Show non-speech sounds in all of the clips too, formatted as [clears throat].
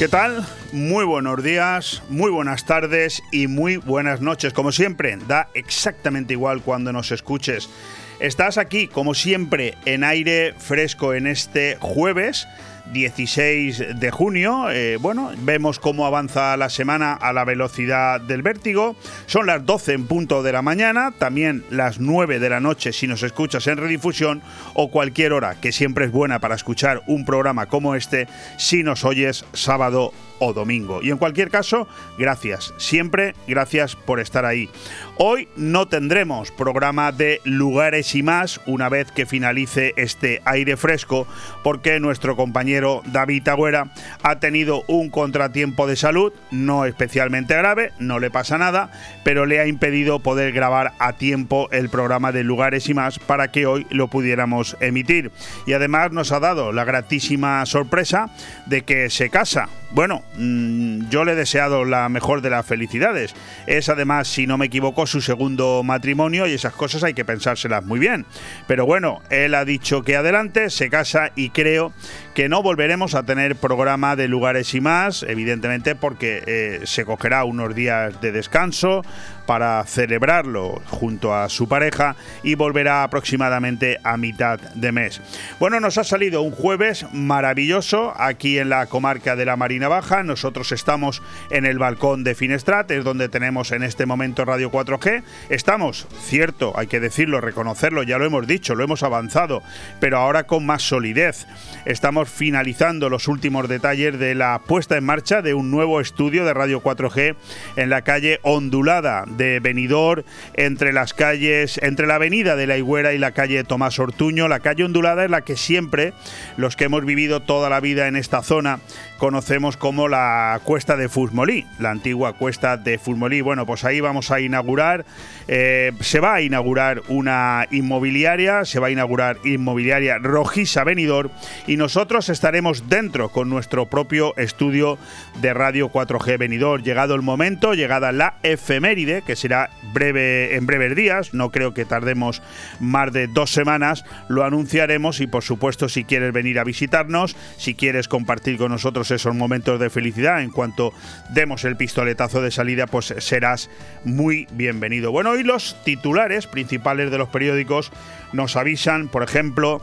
¿Qué tal? Muy buenos días, muy buenas tardes y muy buenas noches. Como siempre, da exactamente igual cuando nos escuches. Estás aquí, como siempre, en aire fresco en este jueves 16 de junio. Eh, bueno, vemos cómo avanza la semana a la velocidad del vértigo. Son las 12 en punto de la mañana, también las 9 de la noche si nos escuchas en redifusión o cualquier hora, que siempre es buena para escuchar un programa como este si nos oyes sábado o domingo. Y en cualquier caso, gracias, siempre gracias por estar ahí. Hoy no tendremos programa de lugares y más una vez que finalice este aire fresco, porque nuestro compañero David Agüera ha tenido un contratiempo de salud, no especialmente grave, no le pasa nada, pero le ha impedido poder grabar a tiempo el programa de lugares y más para que hoy lo pudiéramos emitir. Y además nos ha dado la gratísima sorpresa de que se casa. Bueno, Mm, yo le he deseado la mejor de las felicidades. Es además, si no me equivoco, su segundo matrimonio y esas cosas hay que pensárselas muy bien. Pero bueno, él ha dicho que adelante, se casa y creo que no volveremos a tener programa de lugares y más, evidentemente porque eh, se cogerá unos días de descanso para celebrarlo junto a su pareja y volverá aproximadamente a mitad de mes. Bueno, nos ha salido un jueves maravilloso aquí en la comarca de la Marina Baja. Nosotros estamos en el balcón de Finestrat, es donde tenemos en este momento Radio 4G. Estamos, cierto, hay que decirlo, reconocerlo, ya lo hemos dicho, lo hemos avanzado, pero ahora con más solidez. Estamos finalizando los últimos detalles de la puesta en marcha de un nuevo estudio de Radio 4G en la calle Ondulada de Benidorm, entre las calles, entre la avenida de la Higuera y la calle Tomás Ortuño. La calle ondulada es la que siempre los que hemos vivido toda la vida en esta zona conocemos como la Cuesta de Fusmolí, la antigua Cuesta de Fusmolí. Bueno, pues ahí vamos a inaugurar, eh, se va a inaugurar una inmobiliaria, se va a inaugurar inmobiliaria Rojisa Benidorm y nosotros estaremos dentro con nuestro propio estudio de Radio 4G Benidorm. Llegado el momento, llegada la efeméride, que será breve en breves días, no creo que tardemos más de dos semanas, lo anunciaremos y por supuesto si quieres venir a visitarnos, si quieres compartir con nosotros esos momentos de felicidad. En cuanto demos el pistoletazo de salida, pues serás muy bienvenido. Bueno, y los titulares principales de los periódicos nos avisan, por ejemplo,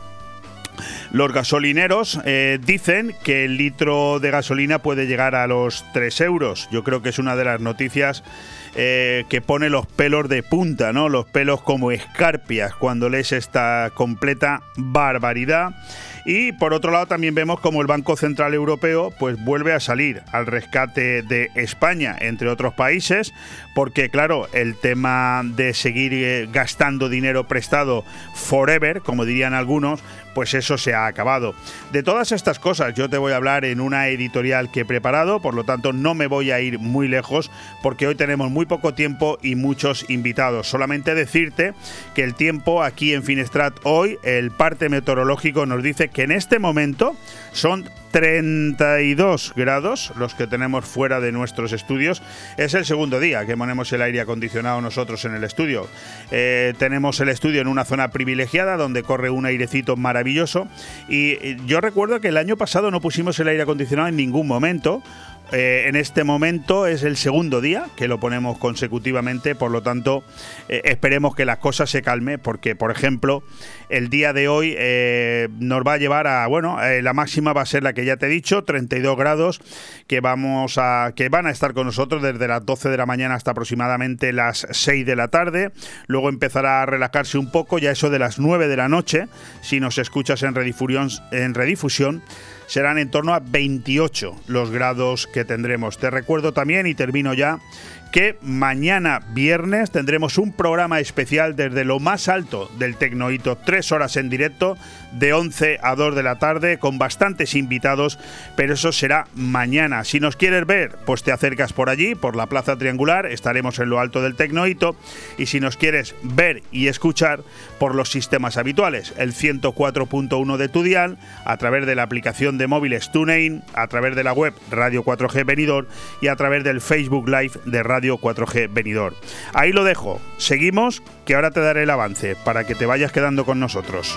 los gasolineros eh, dicen que el litro de gasolina puede llegar a los 3 euros. Yo creo que es una de las noticias eh, que pone los pelos de punta, ¿no? Los pelos como escarpias cuando lees esta completa barbaridad. Y por otro lado también vemos como el Banco Central Europeo pues vuelve a salir al rescate de España, entre otros países, porque claro, el tema de seguir eh, gastando dinero prestado forever, como dirían algunos, pues eso se ha acabado. De todas estas cosas yo te voy a hablar en una editorial que he preparado, por lo tanto no me voy a ir muy lejos porque hoy tenemos muy poco tiempo y muchos invitados. Solamente decirte que el tiempo aquí en Finestrat hoy, el parte meteorológico nos dice que en este momento son 32 grados los que tenemos fuera de nuestros estudios. Es el segundo día que ponemos el aire acondicionado nosotros en el estudio. Eh, tenemos el estudio en una zona privilegiada donde corre un airecito maravilloso. Y yo recuerdo que el año pasado no pusimos el aire acondicionado en ningún momento eh, en este momento es el segundo día que lo ponemos consecutivamente, por lo tanto eh, esperemos que las cosas se calmen porque, por ejemplo, el día de hoy eh, nos va a llevar a, bueno, la máxima va a ser la que ya te he dicho, 32 grados, que vamos a, que van a estar con nosotros desde las 12 de la mañana hasta aproximadamente las 6 de la tarde. Luego empezará a relajarse un poco, ya eso de las 9 de la noche, si nos escuchas en redifusión, en redifusión serán en torno a 28 los grados que tendremos. Te recuerdo también, y termino ya, que mañana viernes tendremos un programa especial desde lo más alto del Tecnohito, tres horas en directo, de 11 a 2 de la tarde, con bastantes invitados, pero eso será mañana. Si nos quieres ver, pues te acercas por allí, por la Plaza Triangular, estaremos en lo alto del Tecnohito, y si nos quieres ver y escuchar, por los sistemas habituales, el 104.1 de tu dial, a través de la aplicación de móviles TuneIn, a través de la web Radio 4G Venidor y a través del Facebook Live de Radio Radio 4G Venidor. Ahí lo dejo. Seguimos, que ahora te daré el avance para que te vayas quedando con nosotros.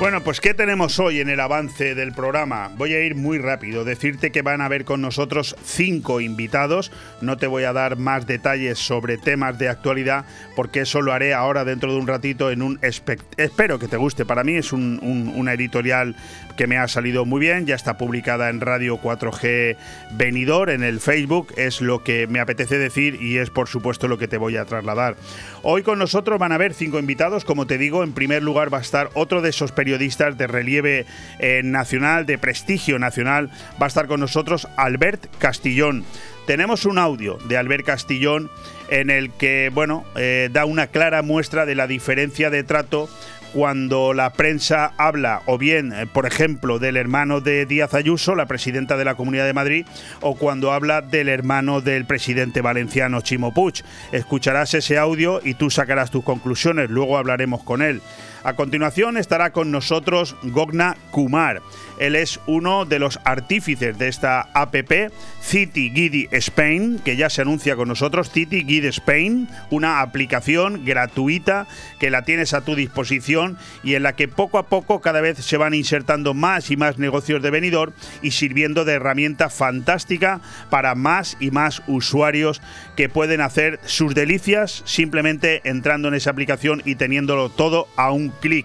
Bueno, pues ¿qué tenemos hoy en el avance del programa? Voy a ir muy rápido, decirte que van a haber con nosotros cinco invitados, no te voy a dar más detalles sobre temas de actualidad porque eso lo haré ahora dentro de un ratito en un... Espero que te guste, para mí es una editorial que me ha salido muy bien, ya está publicada en Radio 4G Venidor, en el Facebook, es lo que me apetece decir y es por supuesto lo que te voy a trasladar. Hoy con nosotros van a haber cinco invitados, como te digo, en primer lugar va a estar otro de esos periodistas de relieve eh, nacional, de prestigio nacional, va a estar con nosotros Albert Castillón. Tenemos un audio de Albert Castillón en el que, bueno, eh, da una clara muestra de la diferencia de trato cuando la prensa habla o bien, eh, por ejemplo, del hermano de Díaz Ayuso, la presidenta de la Comunidad de Madrid, o cuando habla del hermano del presidente valenciano Chimo Puig. Escucharás ese audio y tú sacarás tus conclusiones, luego hablaremos con él. A continuación estará con nosotros Gogna Kumar. Él es uno de los artífices de esta APP, City Guide Spain, que ya se anuncia con nosotros, City Guide Spain, una aplicación gratuita que la tienes a tu disposición y en la que poco a poco cada vez se van insertando más y más negocios de venidor y sirviendo de herramienta fantástica para más y más usuarios que pueden hacer sus delicias simplemente entrando en esa aplicación y teniéndolo todo a un clic.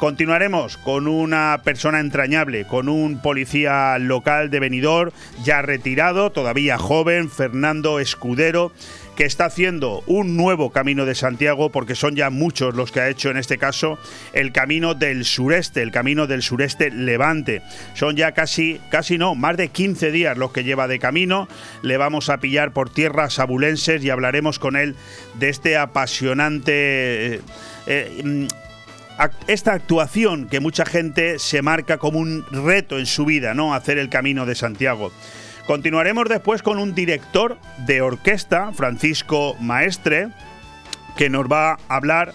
Continuaremos con una persona entrañable, con un policía local de Benidorm, ya retirado, todavía joven, Fernando Escudero, que está haciendo un nuevo camino de Santiago, porque son ya muchos los que ha hecho en este caso el camino del sureste, el camino del sureste levante. Son ya casi, casi no, más de 15 días los que lleva de camino. Le vamos a pillar por tierras abulenses y hablaremos con él de este apasionante... Eh, eh, esta actuación que mucha gente se marca como un reto en su vida, ¿no? Hacer el camino de Santiago. Continuaremos después con un director de orquesta, Francisco Maestre, que nos va a hablar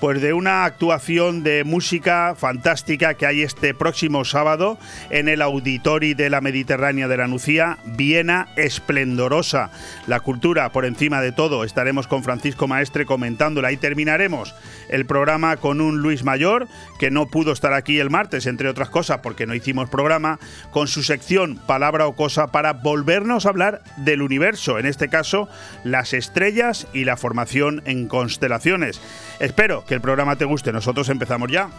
pues de una actuación de música fantástica que hay este próximo sábado en el Auditori de la Mediterránea de la Nucía, Viena Esplendorosa. La cultura por encima de todo. Estaremos con Francisco Maestre comentándola y terminaremos el programa con un Luis Mayor que no pudo estar aquí el martes, entre otras cosas, porque no hicimos programa, con su sección Palabra o Cosa para volvernos a hablar del universo, en este caso las estrellas y la formación en constelaciones. Espero que el programa te guste. Nosotros empezamos ya.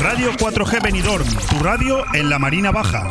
Radio 4G Benidorm, tu radio en la Marina Baja.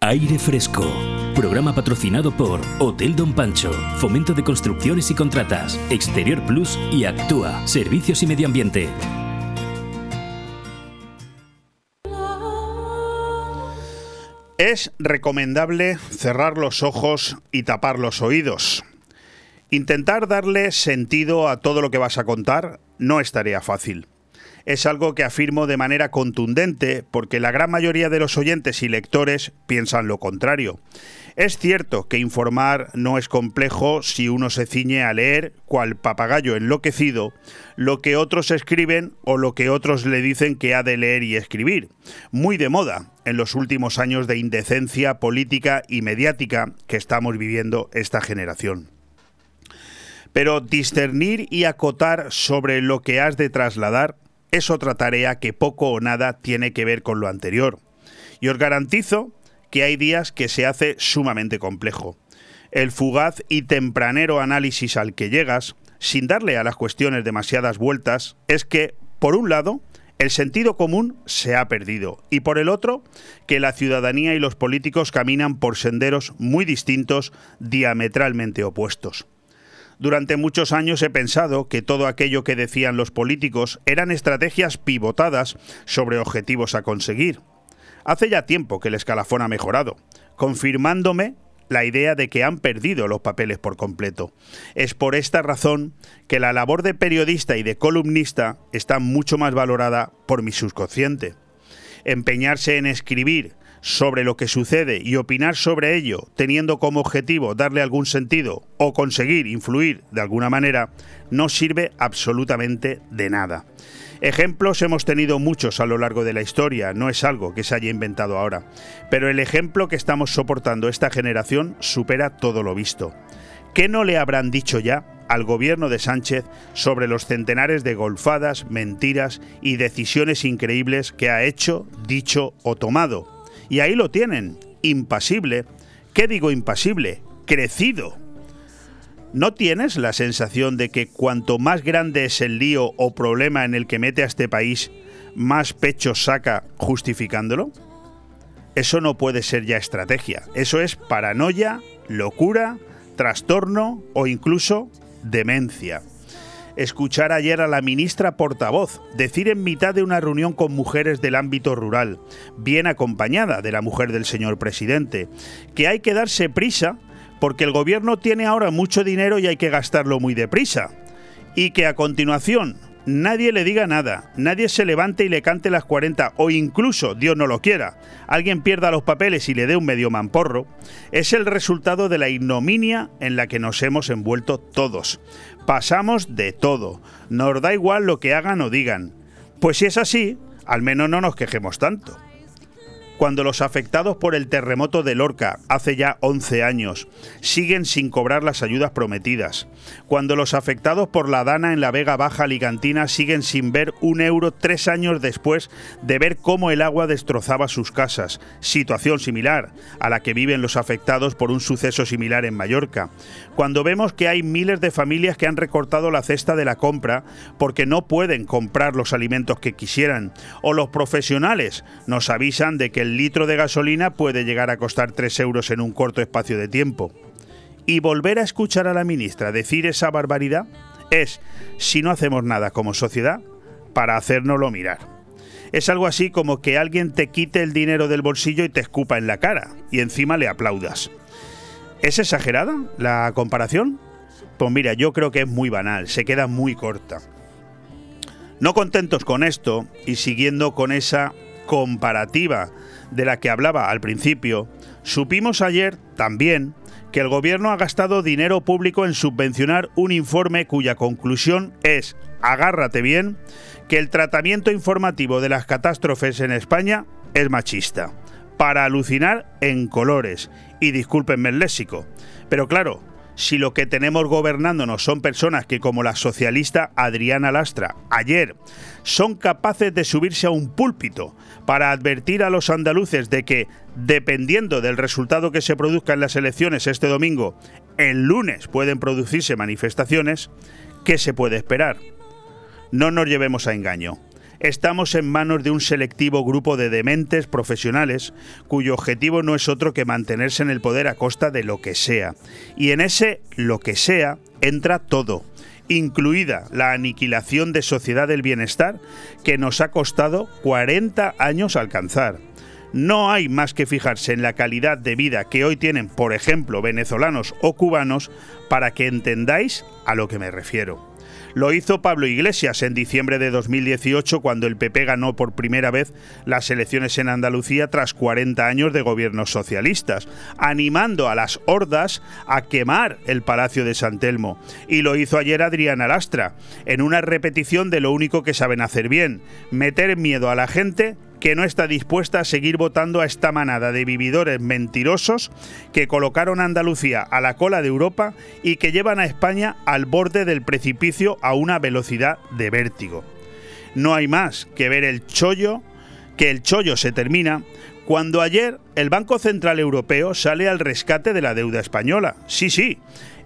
Aire Fresco. Programa patrocinado por Hotel Don Pancho, Fomento de Construcciones y Contratas, Exterior Plus y Actúa, Servicios y Medio Ambiente. Es recomendable cerrar los ojos y tapar los oídos. Intentar darle sentido a todo lo que vas a contar no es tarea fácil es algo que afirmo de manera contundente porque la gran mayoría de los oyentes y lectores piensan lo contrario. Es cierto que informar no es complejo si uno se ciñe a leer, cual papagayo enloquecido, lo que otros escriben o lo que otros le dicen que ha de leer y escribir. Muy de moda en los últimos años de indecencia política y mediática que estamos viviendo esta generación. Pero discernir y acotar sobre lo que has de trasladar es otra tarea que poco o nada tiene que ver con lo anterior. Y os garantizo que hay días que se hace sumamente complejo. El fugaz y tempranero análisis al que llegas, sin darle a las cuestiones demasiadas vueltas, es que, por un lado, el sentido común se ha perdido y por el otro, que la ciudadanía y los políticos caminan por senderos muy distintos, diametralmente opuestos. Durante muchos años he pensado que todo aquello que decían los políticos eran estrategias pivotadas sobre objetivos a conseguir. Hace ya tiempo que el escalafón ha mejorado, confirmándome la idea de que han perdido los papeles por completo. Es por esta razón que la labor de periodista y de columnista está mucho más valorada por mi subconsciente. Empeñarse en escribir sobre lo que sucede y opinar sobre ello, teniendo como objetivo darle algún sentido o conseguir influir de alguna manera, no sirve absolutamente de nada. Ejemplos hemos tenido muchos a lo largo de la historia, no es algo que se haya inventado ahora, pero el ejemplo que estamos soportando esta generación supera todo lo visto. ¿Qué no le habrán dicho ya al gobierno de Sánchez sobre los centenares de golfadas, mentiras y decisiones increíbles que ha hecho, dicho o tomado? Y ahí lo tienen, impasible. ¿Qué digo impasible? Crecido. ¿No tienes la sensación de que cuanto más grande es el lío o problema en el que mete a este país, más pecho saca justificándolo? Eso no puede ser ya estrategia. Eso es paranoia, locura, trastorno o incluso demencia escuchar ayer a la ministra portavoz decir en mitad de una reunión con mujeres del ámbito rural, bien acompañada de la mujer del señor presidente, que hay que darse prisa porque el gobierno tiene ahora mucho dinero y hay que gastarlo muy deprisa. Y que a continuación nadie le diga nada, nadie se levante y le cante las 40 o incluso, Dios no lo quiera, alguien pierda los papeles y le dé un medio mamporro, es el resultado de la ignominia en la que nos hemos envuelto todos. Pasamos de todo, nos da igual lo que hagan o digan. Pues si es así, al menos no nos quejemos tanto cuando los afectados por el terremoto de Lorca hace ya 11 años siguen sin cobrar las ayudas prometidas, cuando los afectados por la dana en la Vega Baja Alicantina siguen sin ver un euro tres años después de ver cómo el agua destrozaba sus casas, situación similar a la que viven los afectados por un suceso similar en Mallorca, cuando vemos que hay miles de familias que han recortado la cesta de la compra porque no pueden comprar los alimentos que quisieran, o los profesionales nos avisan de que el litro de gasolina puede llegar a costar 3 euros en un corto espacio de tiempo. Y volver a escuchar a la ministra decir esa barbaridad es, si no hacemos nada como sociedad, para hacérnoslo mirar. Es algo así como que alguien te quite el dinero del bolsillo y te escupa en la cara, y encima le aplaudas. ¿Es exagerada la comparación? Pues mira, yo creo que es muy banal, se queda muy corta. No contentos con esto y siguiendo con esa comparativa de la que hablaba al principio, supimos ayer también que el gobierno ha gastado dinero público en subvencionar un informe cuya conclusión es, agárrate bien, que el tratamiento informativo de las catástrofes en España es machista, para alucinar en colores, y discúlpenme el léxico. Pero claro, si lo que tenemos gobernándonos son personas que, como la socialista Adriana Lastra, ayer, son capaces de subirse a un púlpito para advertir a los andaluces de que, dependiendo del resultado que se produzca en las elecciones este domingo, el lunes pueden producirse manifestaciones, ¿qué se puede esperar? No nos llevemos a engaño estamos en manos de un selectivo grupo de dementes profesionales cuyo objetivo no es otro que mantenerse en el poder a costa de lo que sea. Y en ese lo que sea entra todo incluida la aniquilación de sociedad del bienestar que nos ha costado 40 años alcanzar. No hay más que fijarse en la calidad de vida que hoy tienen, por ejemplo, venezolanos o cubanos, para que entendáis a lo que me refiero. Lo hizo Pablo Iglesias en diciembre de 2018 cuando el PP ganó por primera vez las elecciones en Andalucía tras 40 años de gobiernos socialistas, animando a las hordas a quemar el Palacio de San Telmo. Y lo hizo ayer Adriana Lastra, en una repetición de lo único que saben hacer bien, meter miedo a la gente que no está dispuesta a seguir votando a esta manada de vividores mentirosos que colocaron a Andalucía a la cola de Europa y que llevan a España al borde del precipicio a una velocidad de vértigo. No hay más que ver el chollo, que el chollo se termina cuando ayer el Banco Central Europeo sale al rescate de la deuda española. Sí, sí,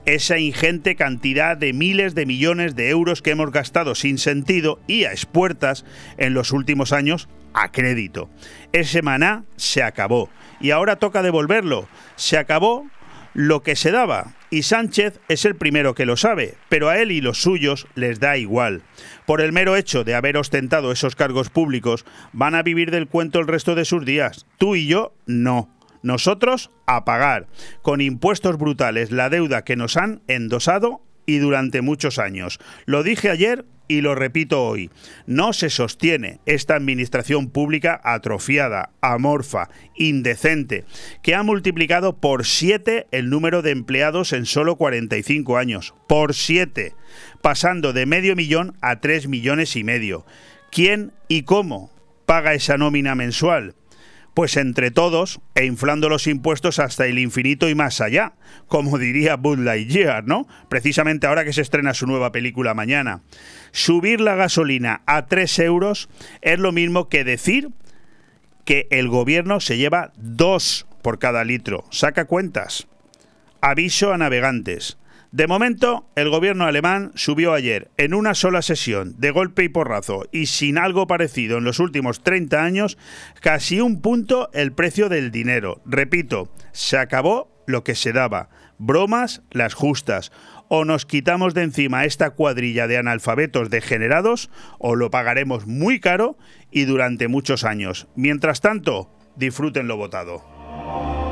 esa ingente cantidad de miles de millones de euros que hemos gastado sin sentido y a expuertas en los últimos años a crédito. Ese maná se acabó y ahora toca devolverlo. Se acabó lo que se daba y Sánchez es el primero que lo sabe, pero a él y los suyos les da igual. Por el mero hecho de haber ostentado esos cargos públicos, van a vivir del cuento el resto de sus días. Tú y yo no. Nosotros a pagar, con impuestos brutales, la deuda que nos han endosado y durante muchos años. Lo dije ayer y lo repito hoy, no se sostiene esta administración pública atrofiada, amorfa, indecente, que ha multiplicado por siete el número de empleados en solo 45 años, por siete, pasando de medio millón a tres millones y medio. ¿Quién y cómo paga esa nómina mensual? Pues entre todos, e inflando los impuestos hasta el infinito y más allá, como diría Bud Lightyear, ¿no? Precisamente ahora que se estrena su nueva película mañana. Subir la gasolina a 3 euros es lo mismo que decir que el gobierno se lleva 2 por cada litro. Saca cuentas. Aviso a navegantes. De momento, el gobierno alemán subió ayer, en una sola sesión, de golpe y porrazo, y sin algo parecido en los últimos 30 años, casi un punto el precio del dinero. Repito, se acabó lo que se daba. Bromas las justas. O nos quitamos de encima esta cuadrilla de analfabetos degenerados, o lo pagaremos muy caro y durante muchos años. Mientras tanto, disfruten lo votado.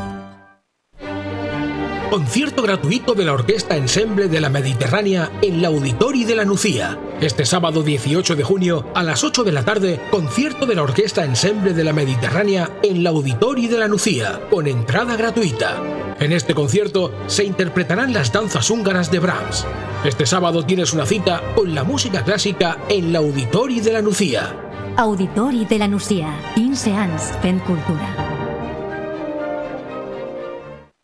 Concierto gratuito de la Orquesta Ensemble de la Mediterránea en la Auditori de la Nucía. Este sábado 18 de junio a las 8 de la tarde, concierto de la Orquesta Ensemble de la Mediterránea en la Auditori de la Nucía, con entrada gratuita. En este concierto se interpretarán las danzas húngaras de Brahms. Este sábado tienes una cita con la música clásica en la Auditori de la Nucía. Auditori de la Nucía, 15 anys cultura.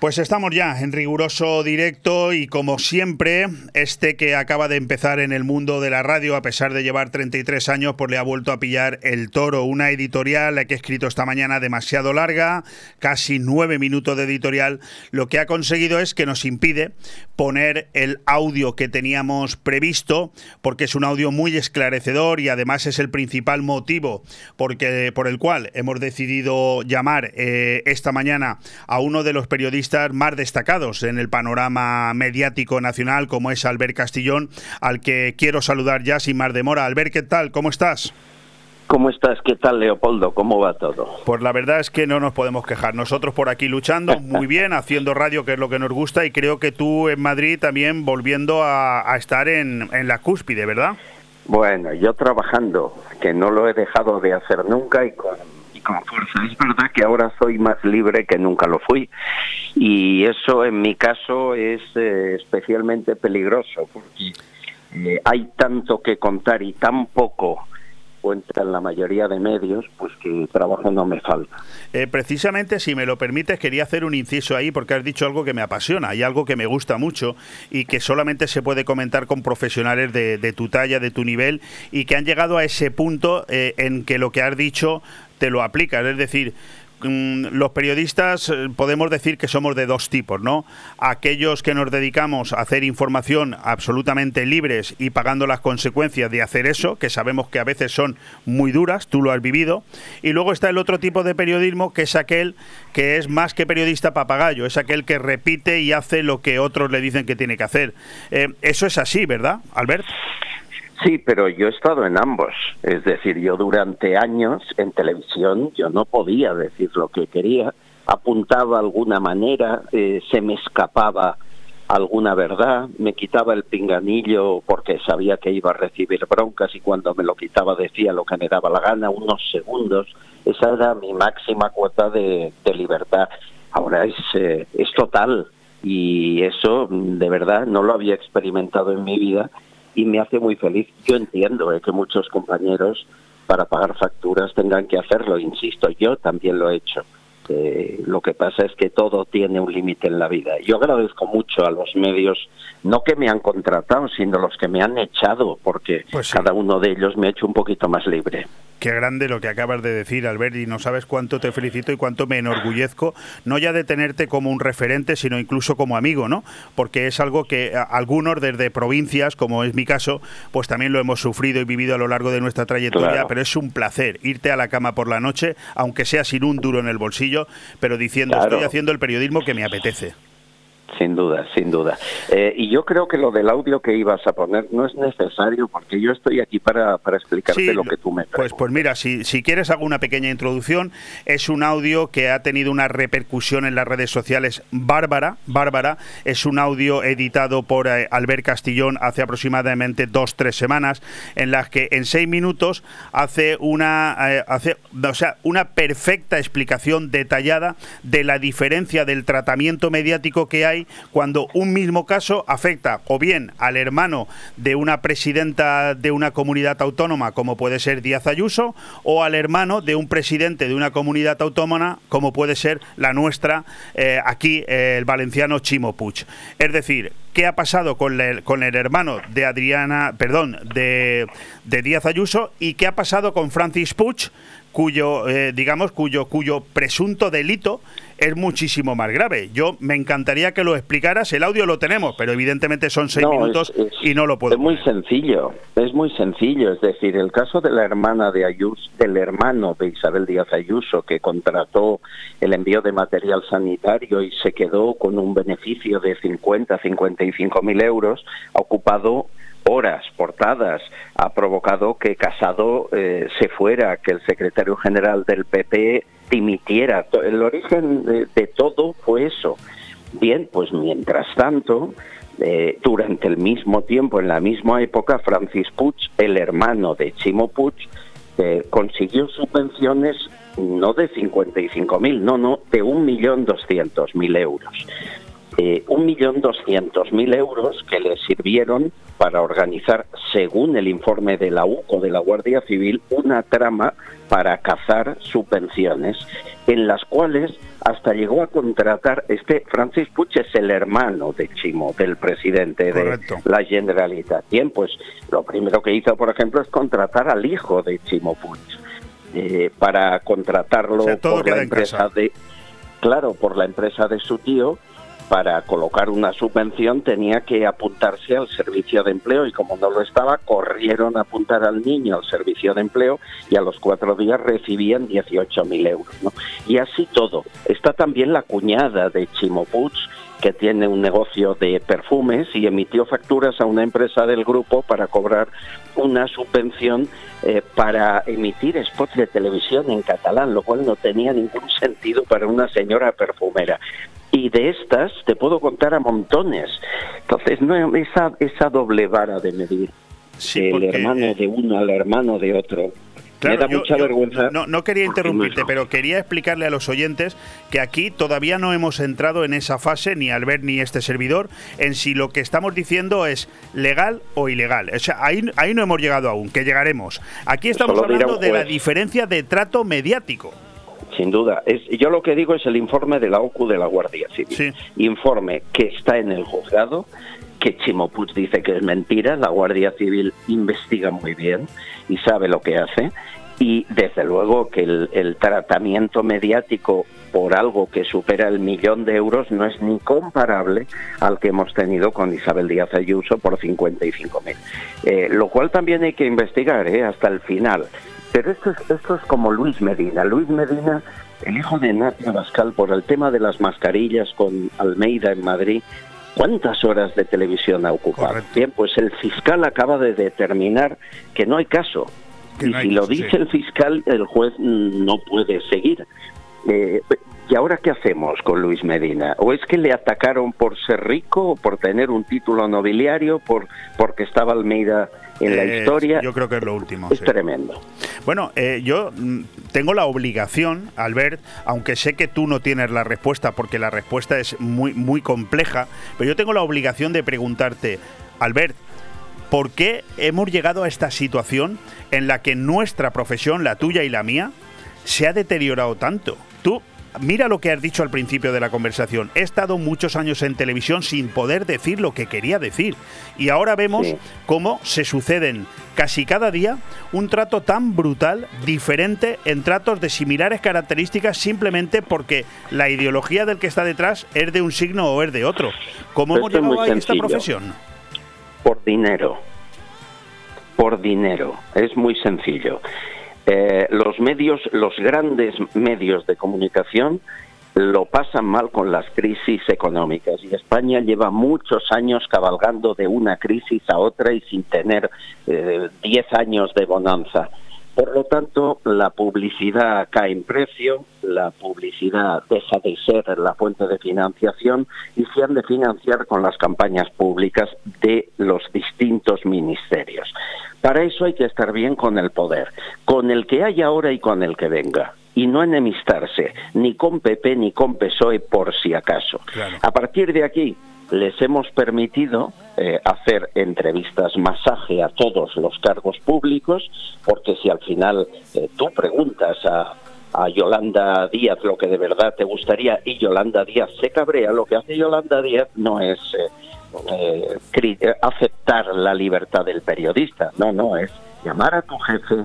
Pues estamos ya en riguroso directo y como siempre, este que acaba de empezar en el mundo de la radio, a pesar de llevar 33 años, pues le ha vuelto a pillar el toro, una editorial que he escrito esta mañana demasiado larga, casi nueve minutos de editorial, lo que ha conseguido es que nos impide poner el audio que teníamos previsto, porque es un audio muy esclarecedor y además es el principal motivo porque, por el cual hemos decidido llamar eh, esta mañana a uno de los periodistas más destacados en el panorama mediático nacional, como es Albert Castillón, al que quiero saludar ya sin más demora. Albert, ¿qué tal? ¿Cómo estás? ¿Cómo estás? ¿Qué tal, Leopoldo? ¿Cómo va todo? Pues la verdad es que no nos podemos quejar. Nosotros por aquí luchando [laughs] muy bien, haciendo radio, que es lo que nos gusta, y creo que tú en Madrid también volviendo a, a estar en, en la cúspide, ¿verdad? Bueno, yo trabajando, que no lo he dejado de hacer nunca y con con fuerza. Es verdad que ahora soy más libre que nunca lo fui y eso en mi caso es eh, especialmente peligroso porque eh, hay tanto que contar y tan poco cuenta en la mayoría de medios, pues que trabajo no me falta. Eh, precisamente, si me lo permites, quería hacer un inciso ahí porque has dicho algo que me apasiona y algo que me gusta mucho y que solamente se puede comentar con profesionales de tu talla, de tu nivel y que han llegado a ese punto en que lo que has dicho te lo aplicas. Es decir, mm, los periodistas eh, podemos decir que somos de dos tipos, ¿no? Aquellos que nos dedicamos a hacer información absolutamente libres y pagando las consecuencias de hacer eso, que sabemos que a veces son muy duras, tú lo has vivido, y luego está el otro tipo de periodismo que es aquel que es más que periodista papagayo, es aquel que repite y hace lo que otros le dicen que tiene que hacer. Eh, eso es así, ¿verdad, Albert? Sí, pero yo he estado en ambos. Es decir, yo durante años en televisión yo no podía decir lo que quería, apuntaba alguna manera, eh, se me escapaba alguna verdad, me quitaba el pinganillo porque sabía que iba a recibir broncas y cuando me lo quitaba decía lo que me daba la gana, unos segundos. Esa era mi máxima cuota de, de libertad. Ahora es, eh, es total y eso de verdad no lo había experimentado en mi vida y me hace muy feliz. Yo entiendo eh, que muchos compañeros para pagar facturas tengan que hacerlo, insisto, yo también lo he hecho. Eh, lo que pasa es que todo tiene un límite en la vida. Yo agradezco mucho a los medios, no que me han contratado, sino los que me han echado, porque Pues sí. cada uno de ellos me ha hecho un poquito más libre. Qué grande lo que acabas de decir, Albert, y no sabes cuánto te felicito y cuánto me enorgullezco, no ya de tenerte como un referente, sino incluso como amigo, ¿no? Porque es algo que algunos desde provincias, como es mi caso, pues también lo hemos sufrido y vivido a lo largo de nuestra trayectoria, Claro. pero es un placer irte a la cama por la noche, aunque sea sin un duro en el bolsillo, pero diciendo, Claro. estoy haciendo el periodismo que me apetece. Sin duda, sin duda. Eh, y yo creo que lo del audio que ibas a poner no es necesario porque yo estoy aquí para, para explicarte lo que tú me Pues, pues mira, si, si quieres hago una pequeña introducción. Es un audio que ha tenido una repercusión en las redes sociales bárbara. Bárbara. Es un audio editado por eh, Albert Castillón hace aproximadamente dos, tres semanas, en las que en seis minutos hace una, eh, hace, o sea, una perfecta explicación detallada de la diferencia del tratamiento mediático que hay cuando un mismo caso afecta o bien al hermano de una presidenta de una comunidad autónoma, como puede ser Díaz Ayuso, o al hermano de un presidente de una comunidad autónoma, como puede ser la nuestra, eh, aquí eh, el valenciano Chimo Puig. Es decir, qué ha pasado con el, con el hermano de Adriana, perdón, de, de Díaz Ayuso y qué ha pasado con Francis Puig, cuyo, eh, digamos, cuyo, cuyo presunto delito es muchísimo más grave. Yo me encantaría que lo explicaras. El audio lo tenemos, pero evidentemente son seis minutos y no lo puedo. Es muy sencillo, es muy sencillo. Es decir, el caso de la hermana de Ayuso, del hermano de Isabel Díaz Ayuso, que contrató el envío de material sanitario y se quedó con un beneficio de 50, 55 mil euros, ha ocupado horas, portadas, ha provocado que Casado eh, se fuera, que el secretario general del PP dimitiera. El origen de, todo fue eso. Bien, pues mientras tanto, eh, durante el mismo tiempo, en la misma época, Francis Puig, el hermano de Chimo Puig, eh, consiguió subvenciones no de 55.000, no, no, de 1.200.000 euros. Eh, un millón doscientos mil euros que le sirvieron para organizar, según el informe de la UCO de la Guardia Civil, una trama para cazar subvenciones, en las cuales hasta llegó a contratar, este Francis Puig es el hermano de Chimo, del presidente de la Generalitat. Bien, pues lo primero que hizo, por ejemplo, es contratar al hijo de Chimo Puig, eh, para contratarlo por la empresa de... Claro, por la empresa de su tío, para colocar una subvención tenía que apuntarse al servicio de empleo y como no lo estaba, corrieron a apuntar al niño al servicio de empleo y a los cuatro días recibían 18.000 euros. Y así todo. Está también la cuñada de Chimo que tiene un negocio de perfumes y emitió facturas a una empresa del grupo para cobrar una subvención eh, para emitir spots de televisión en catalán, lo cual no tenía ningún sentido para una señora perfumera y de estas te puedo contar a montones. Entonces, no esa, esa doble vara de medir, el hermano eh, de uno al hermano de otro. me da mucha vergüenza. No, no quería interrumpirte, pero quería explicarle a los oyentes que aquí todavía no hemos entrado en esa fase, ni Albert ni este servidor, en si lo que estamos diciendo es legal o ilegal. O sea, ahí, ahí no hemos llegado aún, que llegaremos. Aquí estamos hablando de la diferencia de trato mediático sin duda. Es, yo lo que digo es el informe de la OCU de la Guardia Civil. Informe que está en el juzgado, que Chimopuz dice que es mentira, la Guardia Civil investiga muy bien y sabe lo que hace. Y desde luego que el, tratamiento mediático por algo que supera el millón de euros no es ni comparable al que hemos tenido con Isabel Díaz Ayuso por 55 mil. Eh, lo cual también hay que investigar ¿eh? hasta el final. Pero esto es, esto es como Luis Medina. Luis Medina, el hijo de Natia Bascal, por el tema de las mascarillas con Almeida en Madrid, ¿cuántas horas de televisión ha ocupado? Bien, pues el fiscal acaba de determinar que no hay caso. y si lo dice el fiscal, el juez no puede seguir. Eh, ¿Y ahora qué hacemos con Luis Medina? ¿O es que le atacaron por ser rico, por tener un título nobiliario, por porque estaba Almeida en la historia. Yo creo que es lo último. Es tremendo. Bueno, eh, yo mm, tengo la obligación, Albert, aunque sé que tú no tienes la respuesta porque la respuesta es muy, muy compleja, pero yo tengo la obligación de preguntarte, Albert, ¿por qué hemos llegado a esta situación en la que nuestra profesión, la tuya y la mía, se ha deteriorado tanto? Tú mira lo que has dicho al principio de la conversación. He estado muchos años en televisión sin poder decir lo que quería decir. Y ahora vemos cómo se suceden casi cada día un trato tan brutal, diferente en tratos de similares características simplemente porque la ideología del que está detrás es de un signo o es de otro. ¿Cómo hemos llegado a esta profesión? Por dinero. Por dinero. Es muy sencillo. Eh, los medios, los grandes medios de comunicación lo pasan mal con las crisis económicas y España lleva muchos años cabalgando de una crisis a otra y sin tener 10 eh, años de bonanza. Por lo tanto, la publicidad cae en precio, la publicidad deja de ser la fuente de financiación y se han de financiar con las campañas públicas de los distintos ministerios. Para eso hay que estar bien con el poder, con el que hay ahora y con el que venga y no enemistarse ni con PP ni con PSOE por si acaso. A partir de aquí les hemos permitido eh, hacer entrevistas masaje a todos los cargos públicos, porque si al final eh, tú preguntas a, a Yolanda Díaz lo que de verdad te gustaría y Yolanda Díaz se cabrea, lo que hace Yolanda Díaz no es eh, aceptar la libertad del periodista, no, no, es llamar a tu jefe,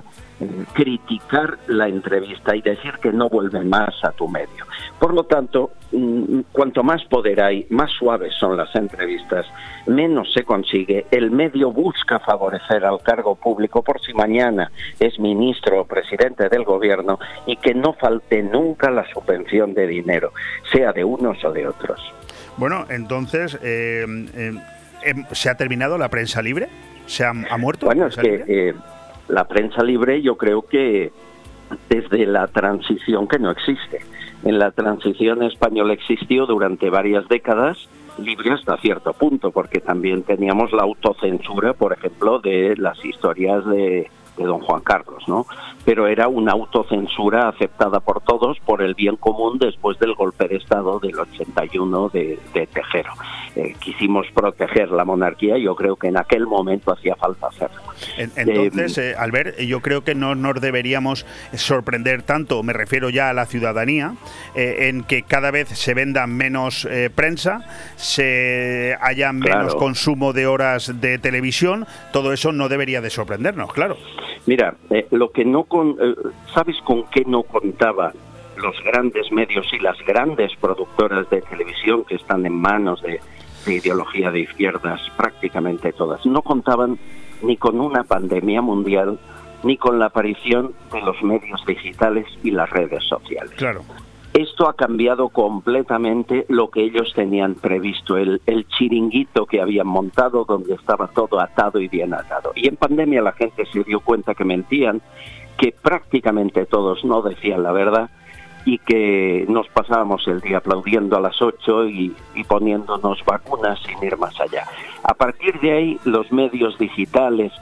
criticar la entrevista y decir que no vuelve más a tu medio. Por lo tanto, mm, cuanto más poder hay, más suaves son las entrevistas, menos se consigue. El medio busca favorecer al cargo público por si mañana es ministro o presidente del gobierno y que no falte nunca la subvención de dinero, sea de unos o de otros. Bueno, entonces, eh, eh, em, ¿se ha terminado la prensa libre? ¿Se ha, muerto? Bueno, es que la prensa libre yo creo que desde la transición que no existe. En la transición española existió durante varias décadas libre hasta cierto punto, porque también teníamos la autocensura, por ejemplo, de las historias de, de don Juan Carlos, ¿no? Pero era una autocensura aceptada por todos por el bien común después del golpe de Estado del 81 de, de Tejero. Eh, quisimos proteger la monarquía yo creo que en aquel momento hacía falta hacerlo. Entonces, eh, Albert, yo creo que no nos deberíamos sorprender tanto, me refiero ya a la ciudadanía, eh, en que cada vez se venda menos prensa, se haya menos consumo de horas de televisión, todo eso no debería de sorprendernos, claro. Mira, lo que no con, ¿sabes con qué no contaba los grandes medios y las grandes productoras de televisión que están en manos de, de ideología de izquierdas, prácticamente todas, no contaban ni con una pandemia mundial, ni con la aparición de los medios digitales y las redes sociales. Claro. Esto ha cambiado completamente lo que ellos tenían previsto, el, chiringuito que habían montado donde estaba todo atado y bien atado. Y en pandemia la gente se dio cuenta que mentían, que prácticamente todos no decían la verdad y que nos pasábamos el día aplaudiendo a las 8 y, poniéndonos vacunas sin ir más allá. A partir de ahí, los medios digitales,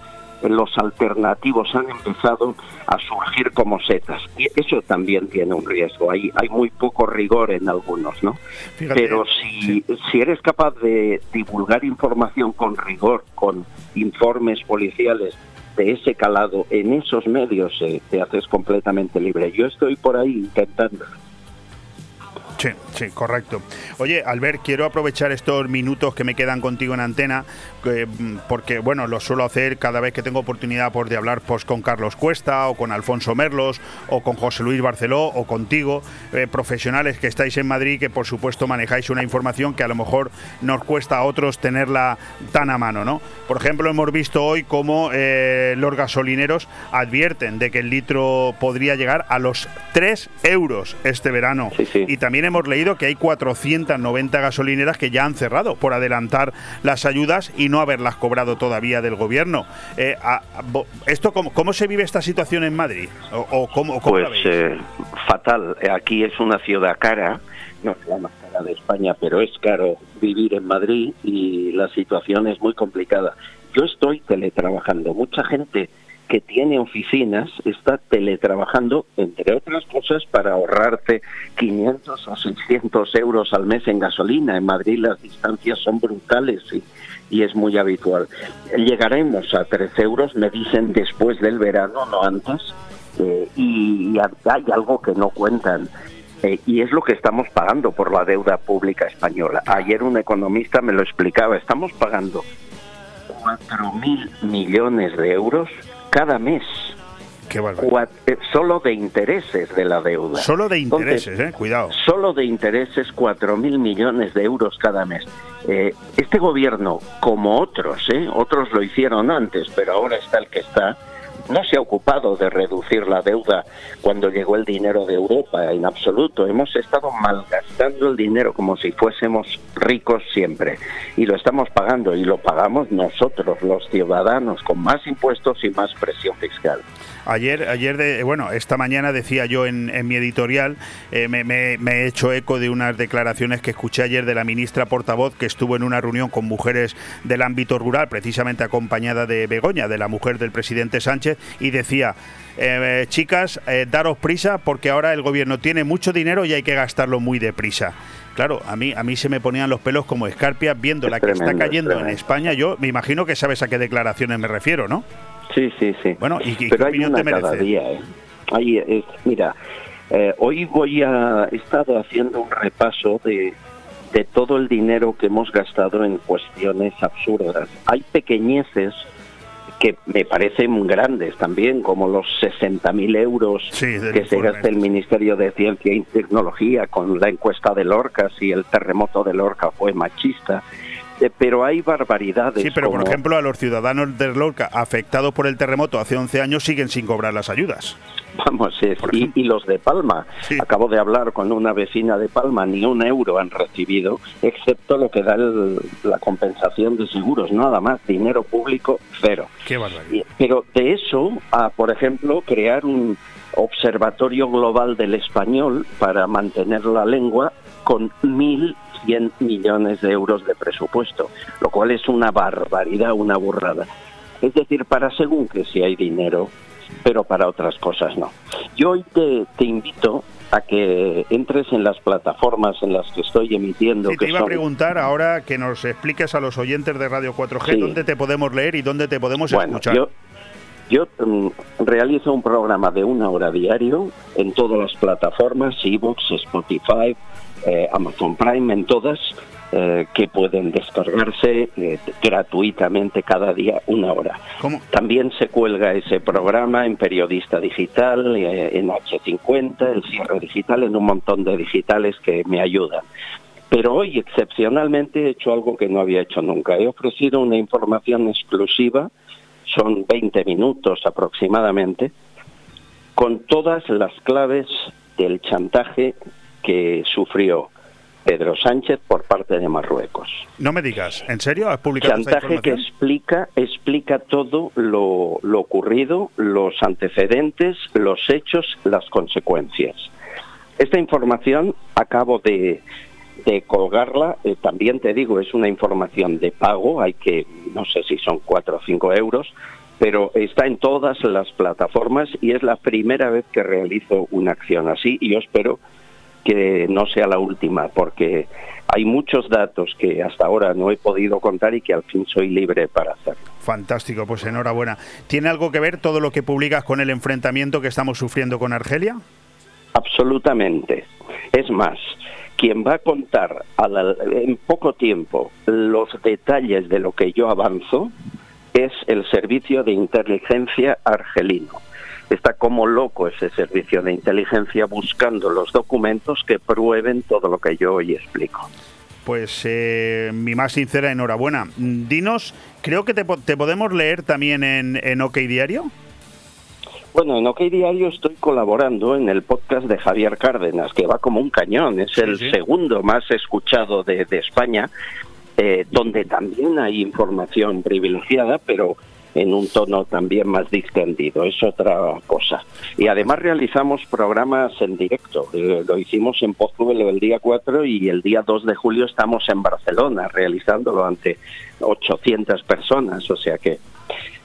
los alternativos han empezado a surgir como setas. Y eso también tiene un riesgo. Hay, hay muy poco rigor en algunos, ¿no? Pero si, si eres capaz de divulgar información con rigor, con informes policiales de ese calado en esos medios eh, te haces completamente libre. Yo estoy por ahí intentando. Sí, sí, correcto. Oye, Albert, quiero aprovechar estos minutos que me quedan contigo en antena, mm, porque, bueno, lo suelo hacer cada vez que tengo oportunidad por de hablar pues, con Carlos Cuesta, o con Alfonso Merlos, o con José Luis Barceló, o contigo, eh, profesionales que estáis en Madrid, que por supuesto manejáis una información que a lo mejor nos cuesta a otros tenerla tan a mano, ¿no? Por ejemplo, hemos visto hoy cómo eh, los gasolineros advierten de que el litro podría llegar a los 3 euros este verano. Y también hemos hemos leído que hay 490 gasolineras que ya han cerrado por adelantar las ayudas y no haberlas cobrado todavía del gobierno. Eh, ¿Esto cómo, se vive esta situación en Madrid? ¿O, cómo, pues eh, fatal. Aquí es una ciudad cara, no es la más cara de España, pero es caro vivir en Madrid y la situación es muy complicada. Yo estoy teletrabajando. Mucha gente que tiene oficinas está teletrabajando, entre otras cosas, para ahorrarte 500 o 600 euros al mes en gasolina. En Madrid las distancias son brutales y, y es muy habitual. Llegaremos a 13 euros, me dicen, después del verano, no antes, eh, y, hay algo que no cuentan. Eh, y es lo que estamos pagando por la deuda pública española. Ayer un economista me lo explicaba, estamos pagando 4.000 millones de euros cada mes. Qué eh, solo de intereses de la deuda. Solo de intereses, eh, cuidado. Solo de intereses cuatro mil millones de euros cada mes. Eh, este gobierno, como otros, eh, otros lo hicieron antes, pero ahora está el que está, no se ha ocupado de reducir la deuda cuando llegó el dinero de Europa, en absoluto. Hemos estado malgastando el dinero como si fuésemos ricos siempre. Y lo estamos pagando y lo pagamos nosotros, los ciudadanos, con más impuestos y más presión fiscal. Ayer, ayer de, bueno, esta mañana decía yo en, mi editorial, eh, me, he hecho eco de unas declaraciones que escuché ayer de la ministra portavoz que estuvo en una reunión con mujeres del ámbito rural, precisamente acompañada de Begoña, de la mujer del presidente Sánchez, y decía, eh, chicas, eh, daros prisa porque ahora el gobierno tiene mucho dinero y hay que gastarlo muy deprisa. Claro, a mí, a mí se me ponían los pelos como escarpias viendo la que está cayendo en España. Yo me imagino que sabes a qué declaraciones me refiero, ¿no? Sí, sí, sí. Bueno, ¿y, qué Pero opinión te merece? día, ¿eh? mira, eh, hoy voy a... He estado haciendo un repaso de, de todo el dinero que hemos gastado en cuestiones absurdas. Hay pequeñeces que me parecen grandes también, como los 60.000 euros que se gasta el Ministerio de Ciencia y Tecnología con la encuesta de Lorca, si el terremoto de Lorca fue machista. Eh, pero hay barbaridades. Sí, pero por ejemplo a los ciudadanos de Lorca afectados por el terremoto hace 11 años siguen sin cobrar las ayudas. Vamos, y, los de Palma. Acabo de hablar con una vecina de Palma, ni un euro han recibido, excepto lo que da la compensación de seguros, nada más, dinero público cero. Qué barbaridad. Pero de eso a, por ejemplo, crear un observatorio global del español para mantener la lengua con mil 100 millones de euros de presupuesto, lo cual es una barbaridad, una burrada. Es decir, para según que si hay dinero, pero para otras cosas no. Yo hoy te, te invito a que entres en las plataformas en las que estoy emitiendo. Sí, te iba a preguntar ahora que nos expliques a los oyentes de Radio 4G dónde te podemos leer y dónde te podemos escuchar. Yo, yo mm, realizo un programa de una hora diario en todas las plataformas, Evox, Spotify, eh, Amazon Prime, en todas, eh, que pueden descargarse eh, gratuitamente cada día una hora. También se cuelga ese programa en Periodista Digital, en H50, el cierre digital, en un montón de digitales que me ayudan. Pero hoy excepcionalmente he hecho algo que no había hecho nunca. He ofrecido una información exclusiva, son 20 minutos aproximadamente, con todas las claves del chantaje que sufrió Pedro Sánchez por parte de Marruecos. No me digas, ¿en serio has publicado Chantaje que explica explica todo lo, ocurrido, los antecedentes, los hechos, las consecuencias. Esta información acabo de, colgarla, eh, también te digo, es una información de pago, hay que, no sé si son cuatro o cinco euros, pero está en todas las plataformas y es la primera vez que realizo una acción así y yo espero que no sea la última, porque hay muchos datos que hasta ahora no he podido contar y que al fin soy libre para hacerlo. Fantástico, pues enhorabuena. ¿Tiene algo que ver todo lo que publicas con el enfrentamiento que estamos sufriendo con Argelia? Absolutamente. Es más, quien va a contar en poco tiempo los detalles de lo que yo avanzo es el Servicio de Inteligencia Argelino está como loco ese servicio de inteligencia buscando los documentos que prueben todo lo que yo hoy explico. Pues eh, mi más sincera enhorabuena. Dinos, creo que te, podemos leer también en, en, OK Diario. Bueno, en OK Diario estoy colaborando en el podcast de Javier Cárdenas, que va como un cañón, es el segundo más escuchado de, España, eh, donde también hay información privilegiada, pero en un tono también más distendido, es otra cosa. Y además realizamos programas en directo, eh, lo hicimos en Pozuelo el día 4 y el día 2 de julio estamos en Barcelona realizándolo ante 800 personas, o sea que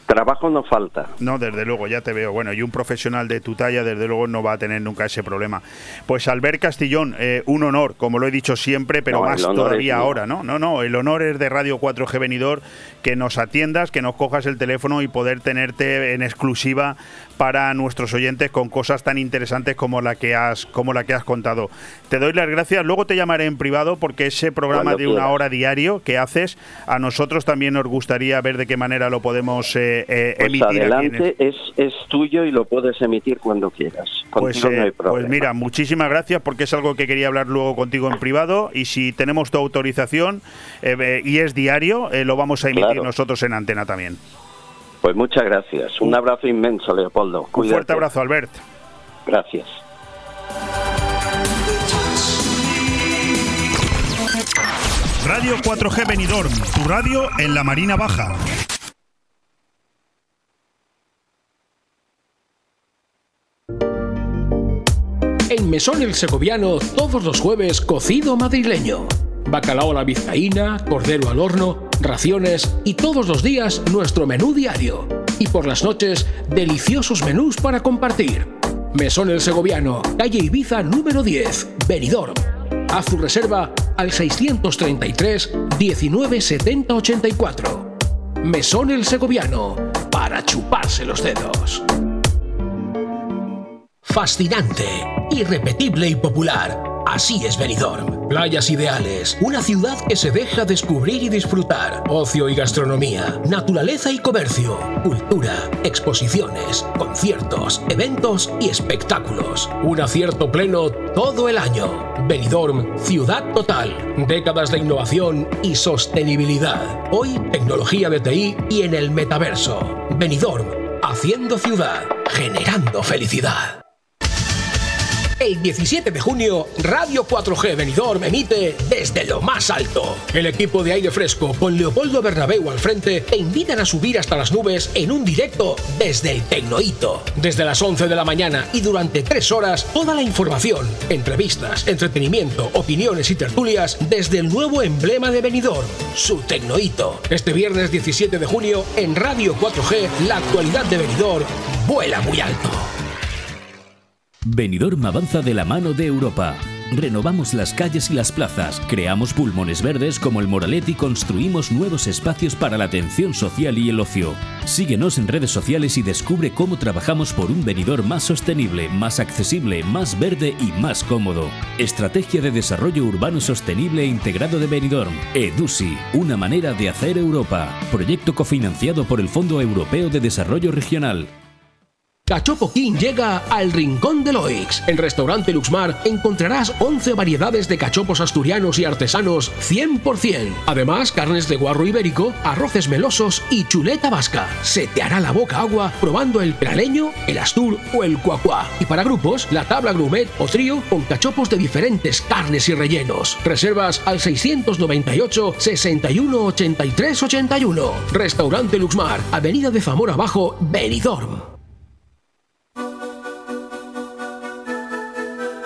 Trabajo no falta. No, desde luego, ya te veo. Bueno, y un profesional de tu talla, desde luego, no va a tener nunca ese problema. Pues Albert Castillón, eh, un honor, como lo he dicho siempre, pero más todavía ahora, ¿no? No, no, el honor es de Radio 4G Venidor que nos atiendas, que nos cojas el teléfono y poder tenerte en exclusiva para nuestros oyentes con cosas tan interesantes como la que has como la que has contado. Te doy las gracias. Luego te llamaré en privado porque ese programa de una hora diario que haces a nosotros también nos gustaría ver de qué manera lo podemos eh, eh, pues emitir. Adelante, es, es tuyo y lo puedes emitir cuando quieras. Pues, eh, pues, mira, muchísimas gracias porque es algo que quería hablar luego contigo en privado y si tenemos tu autorización y es diario, lo vamos a emitir nosotros en antena también. Pues muchas gracias. Un abrazo inmenso, Leopoldo. Un fuerte abrazo, Albert. Gracias. Radio 4G Benidorm, tu radio en la Marina Baja. En Mesón el Segoviano, todos los jueves, cocido madrileño. Bacalao a la vizcaína, cordero al horno, raciones y todos los días nuestro menú diario. Y por las noches, deliciosos menús para compartir. Mesón el Segoviano, calle Ibiza número 10, Benidorm. Haz tu reserva al 633 19 70 84. Mesón el Segoviano, para chuparse los dedos. Fascinante, irrepetible y popular. Así es Benidorm. Playas ideales, una ciudad que se deja descubrir y disfrutar. Ocio y gastronomía, naturaleza y comercio, cultura, exposiciones, conciertos, eventos y espectáculos. Un acierto pleno todo el año. Benidorm, ciudad total. Décadas de innovación y sostenibilidad. Hoy, tecnología de y en el metaverso. Benidorm, haciendo ciudad, generando felicidad. El 17 de junio, Radio 4G Benidorm emite desde lo más alto. El equipo de aire fresco con Leopoldo Bernabéu al frente te invitan a subir hasta las nubes en un directo desde el Tecnohito. Desde las 11 de la mañana y durante tres horas, toda la información, entrevistas, entretenimiento, opiniones y tertulias desde el nuevo emblema de Benidorm, su Tecnohito. Este viernes 17 de junio, en Radio 4G, la actualidad de Benidorm vuela muy alto. Benidorm avanza de la mano de Europa. Renovamos las calles y las plazas, creamos pulmones verdes como el Moralet y construimos nuevos espacios para la atención social y el ocio. Síguenos en redes sociales y descubre cómo trabajamos por un venidor más sostenible, más accesible, más verde y más cómodo. Estrategia de Desarrollo Urbano Sostenible e Integrado de Benidorm. EDUSI, una manera de hacer Europa. Proyecto cofinanciado por el Fondo Europeo de Desarrollo Regional. Cachopo King llega al Rincón de Loix. En Restaurante Luxmar encontrarás 11 variedades de cachopos asturianos y artesanos 100%. Además, carnes de guarro ibérico, arroces melosos y chuleta vasca. Se te hará la boca agua probando el praleño, el astur o el cuacuá. Y para grupos, la tabla grumet o trío con cachopos de diferentes carnes y rellenos. Reservas al 698 61 83 81. Restaurante Luxmar, Avenida de Zamora Abajo, Benidorm.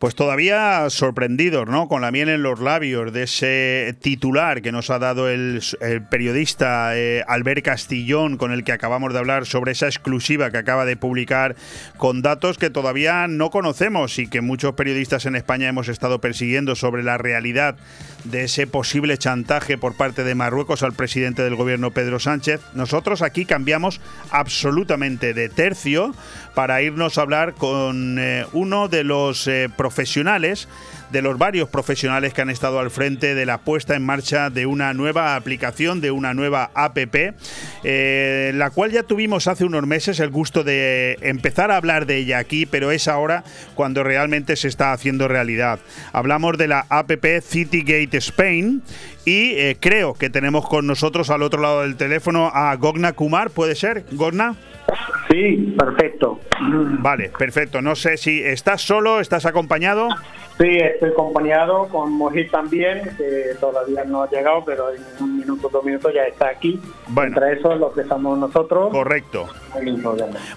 Pues todavía sorprendidos, ¿no? Con la miel en los labios de ese titular que nos ha dado el, periodista eh, Albert Castillón, con el que acabamos de hablar sobre esa exclusiva que acaba de publicar con datos que todavía no conocemos y que muchos periodistas en España hemos estado persiguiendo sobre la realidad de ese posible chantaje por parte de Marruecos al presidente del gobierno Pedro Sánchez. Nosotros aquí cambiamos absolutamente de tercio para irnos a hablar con eh, uno de los eh, profesionales de los varios profesionales que han estado al frente de la puesta en marcha de una nueva aplicación, de una nueva APP, eh, la cual ya tuvimos hace unos meses el gusto de empezar a hablar de ella aquí, pero es ahora cuando realmente se está haciendo realidad. Hablamos de la APP Citygate Spain y eh, creo que tenemos con nosotros al otro lado del teléfono a Gogna Kumar, ¿puede ser? Gogna. Sí, perfecto. Vale, perfecto. No sé si estás solo, estás acompañado. Sí, estoy acompañado con Mojit también, que todavía no ha llegado, pero en un minuto, dos minutos ya está aquí. Bueno. Entre eso lo que estamos nosotros. Correcto.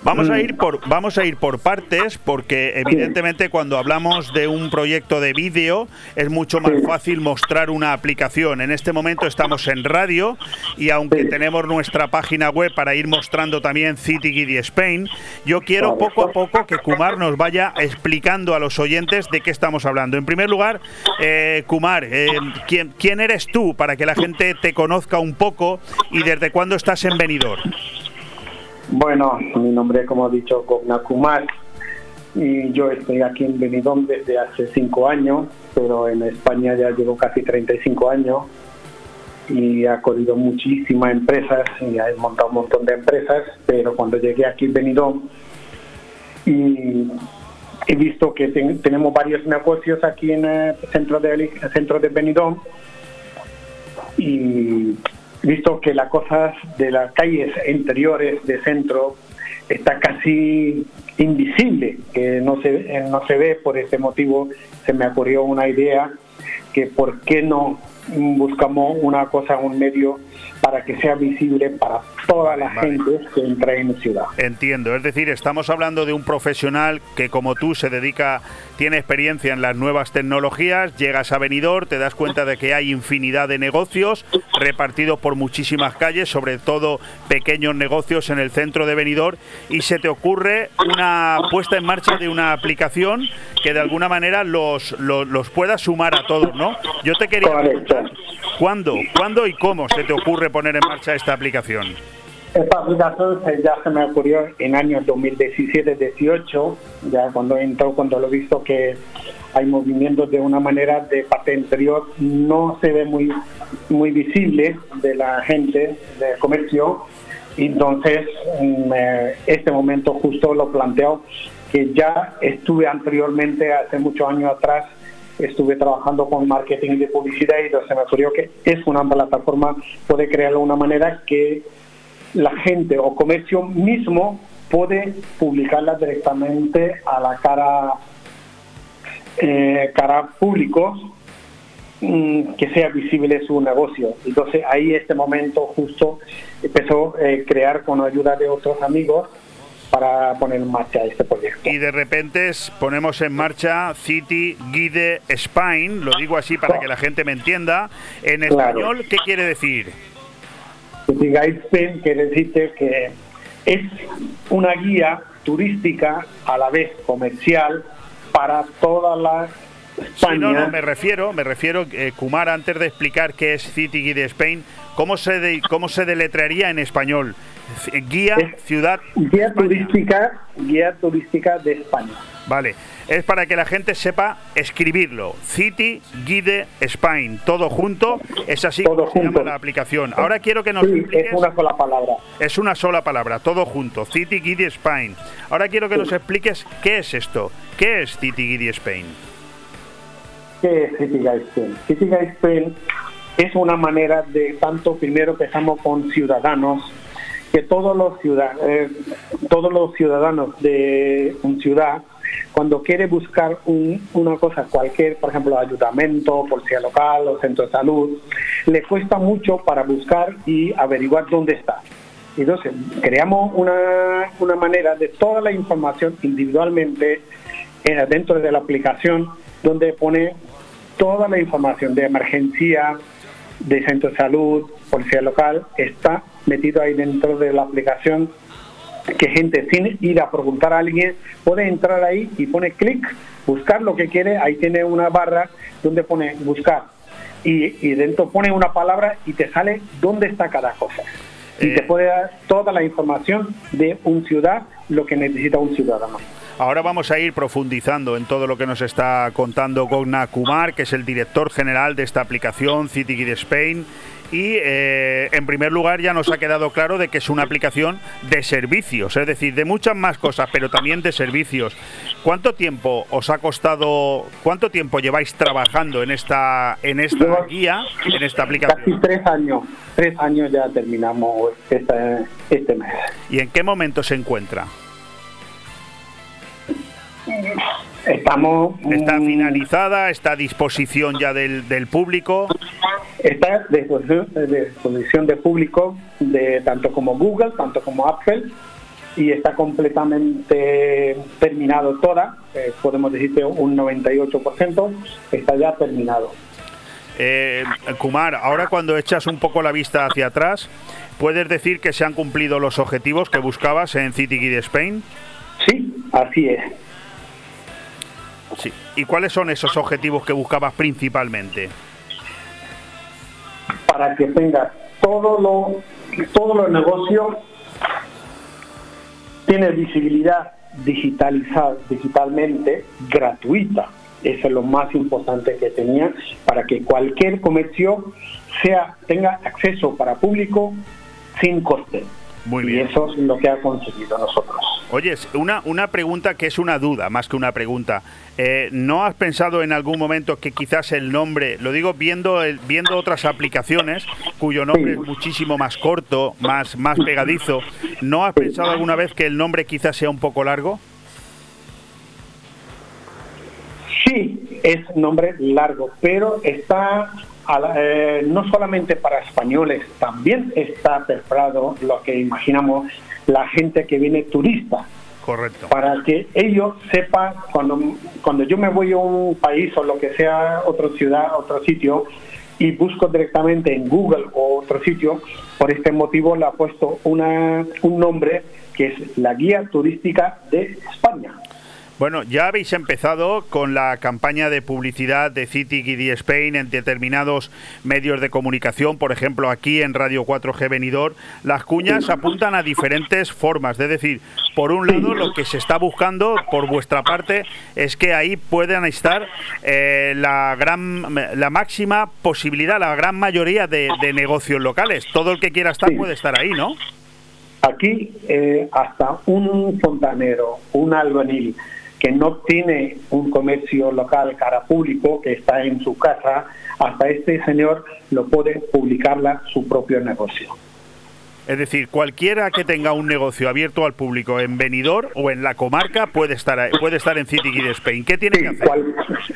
Vamos a ir por vamos a ir por partes porque evidentemente cuando hablamos de un proyecto de vídeo es mucho más fácil mostrar una aplicación. En este momento estamos en radio y aunque tenemos nuestra página web para ir mostrando también City Guide Spain, yo quiero poco a poco que Kumar nos vaya explicando a los oyentes de qué estamos hablando. En primer lugar, eh, Kumar, eh, ¿quién, ¿quién eres tú para que la gente te conozca un poco y desde cuándo estás en Benidorm? Bueno, mi nombre es, como ha dicho, Gogna Kumar y yo estoy aquí en Benidorm desde hace cinco años, pero en España ya llevo casi 35 años y ha corrido muchísimas empresas y ha montado un montón de empresas, pero cuando llegué aquí en Benidorm y he visto que tenemos varios negocios aquí en el centro de, centro de Benidorm. Y visto que las cosas de las calles interiores de centro está casi invisible, que no se, no se ve, por ese motivo. Se me ocurrió una idea que por qué no buscamos una cosa, un medio para que sea visible para toda la gente que entra en la ciudad. Entiendo, es decir, estamos hablando de un profesional que como tú se dedica, tiene experiencia en las nuevas tecnologías, llegas a Benidorm, te das cuenta de que hay infinidad de negocios repartidos por muchísimas calles, sobre todo pequeños negocios en el centro de Benidorm y se te ocurre una puesta en marcha de una aplicación que de alguna manera los, los, pueda sumar a todos, ¿no? Yo te quería preguntar, ¿cuándo, ¿cuándo y cómo se te ocurre poner en marcha esta aplicación? Esta aplicación ya se me ocurrió en años 2017-18, ya cuando entró, cuando lo he visto que hay movimientos de una manera de parte interior, no se ve muy, muy visible de la gente de comercio. Entonces, en este momento justo lo planteo que ya estuve anteriormente, hace muchos años atrás, estuve trabajando con marketing de publicidad y se me ocurrió que es una plataforma, puede crearlo de una manera que la gente o comercio mismo puede publicarla directamente a la cara eh, cara público mm, que sea visible su negocio. Entonces ahí este momento justo empezó a eh, crear con ayuda de otros amigos para poner en marcha este proyecto. Y de repente ponemos en marcha City Guide Spain, lo digo así para que la gente me entienda. En español, ¿qué quiere decir? City Guide Spain quiere decir que es una guía turística a la vez comercial para toda la España. no, no, me refiero, me refiero, eh, Kumar, antes de explicar qué es City Guide Spain, ¿cómo se, de, cómo se deletrearía en español? Guía Ciudad Guía turística, guía turística de España. Vale, es para que la gente sepa escribirlo. City Guide Spain, todo junto, es así como se llama la aplicación. Ahora quiero que nos sí, es una sola palabra. Es una sola palabra, todo junto, City Guide Spain. Ahora quiero que nos expliques qué es esto, qué es City Guide Spain. ¿Qué es City Guide Spain? City Guide Spain es una manera de tanto primero empezamos con ciudadanos que todos los, eh, todos los ciudadanos de una ciudad, cuando quiere buscar una cosa cualquier, por ejemplo, ayuntamiento, policía local o centro de salud, le cuesta mucho para buscar y averiguar dónde está. Entonces, creamos una, una manera de toda la información individualmente eh, dentro de la aplicación, donde pone toda la información de emergencia, de centro de salud, policía local, está metido ahí dentro de la aplicación que gente sin ir a preguntar a alguien puede entrar ahí y pone clic, buscar lo que quiere, ahí tiene una barra donde pone buscar y, y dentro pone una palabra y te sale dónde está cada cosa. Y te eh. puede dar toda la información de un ciudad, lo que necesita un ciudadano. Ahora vamos a ir profundizando en todo lo que nos está contando Gogna Kumar, que es el director general de esta aplicación City Guide Spain y eh, en primer lugar ya nos ha quedado claro de que es una aplicación de servicios, es decir, de muchas más cosas, pero también de servicios. ¿Cuánto tiempo os ha costado, cuánto tiempo lleváis trabajando en esta, en esta guía, en esta aplicación? Casi tres años, tres años ya terminamos este, este mes. ¿Y en qué momento se encuentra? Estamos. ¿Está mm, finalizada? ¿Está a disposición ya del, del público? Está a disposición, de público, de tanto como Google, tanto como Apple, y está completamente terminado toda. Eh, podemos decir que un 98% está ya terminado. Eh, Kumar, ahora cuando echas un poco la vista hacia atrás, ¿puedes decir que se han cumplido los objetivos que buscabas en City Guide Spain? Sí, así es. Sí. ¿Y cuáles son esos objetivos que buscabas principalmente? Para que tenga todo lo, todos los negocios tiene visibilidad digitalizada digitalmente gratuita Eso es lo más importante que tenía para que cualquier comercio sea tenga acceso para público sin coste. Muy bien. Y eso es lo que ha conseguido nosotros. Oye, una, una pregunta que es una duda más que una pregunta. Eh, ¿No has pensado en algún momento que quizás el nombre, lo digo viendo, el, viendo otras aplicaciones cuyo nombre es muchísimo más corto, más, más pegadizo, ¿no has pensado alguna vez que el nombre quizás sea un poco largo? Sí, es nombre largo, pero está eh, no solamente para españoles, también está preparado lo que imaginamos la gente que viene turista. Correcto. Para que ellos sepan, cuando, cuando yo me voy a un país o lo que sea, otra ciudad, otro sitio, y busco directamente en Google o otro sitio, por este motivo le ha puesto una, un nombre que es la Guía Turística de España. Bueno, ya habéis empezado con la campaña de publicidad de City y Spain en determinados medios de comunicación, por ejemplo aquí en Radio 4G Venidor. Las cuñas apuntan a diferentes formas, es decir, por un lado lo que se está buscando por vuestra parte es que ahí puedan estar eh, la gran, la máxima posibilidad, la gran mayoría de, negocios locales. Todo el que quiera estar puede estar ahí, ¿no? Aquí eh, hasta un fontanero, un albanil, que no tiene un comercio local cara público, que está en su casa, hasta este señor lo puede publicarla su propio negocio. Es decir, cualquiera que tenga un negocio abierto al público en Benidorm o en la comarca puede estar puede estar en City Guide Spain. ¿Qué tiene que hacer?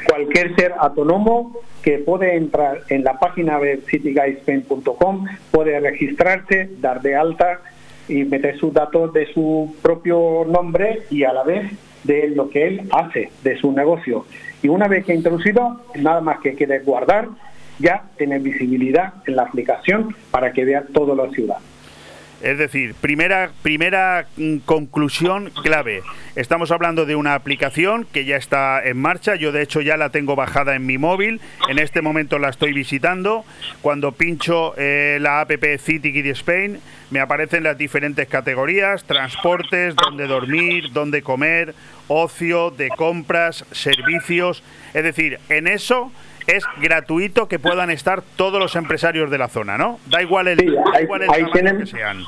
cualquier ser autónomo que puede entrar en la página de cityguidespain.com, puede registrarse, dar de alta y meter sus datos de su propio nombre y a la vez de lo que él hace, de su negocio. Y una vez que ha introducido, nada más que quiere guardar, ya tiene visibilidad en la aplicación para que vea toda la ciudad. Es decir, primera, primera mm, conclusión clave. Estamos hablando de una aplicación que ya está en marcha. Yo de hecho ya la tengo bajada en mi móvil. En este momento la estoy visitando. Cuando pincho eh, la app City Kid Spain, me aparecen las diferentes categorías, transportes, dónde dormir, dónde comer, ocio, de compras, servicios. Es decir, en eso es gratuito que puedan estar todos los empresarios de la zona, ¿no? Da igual el, ahí, tienen, que sean.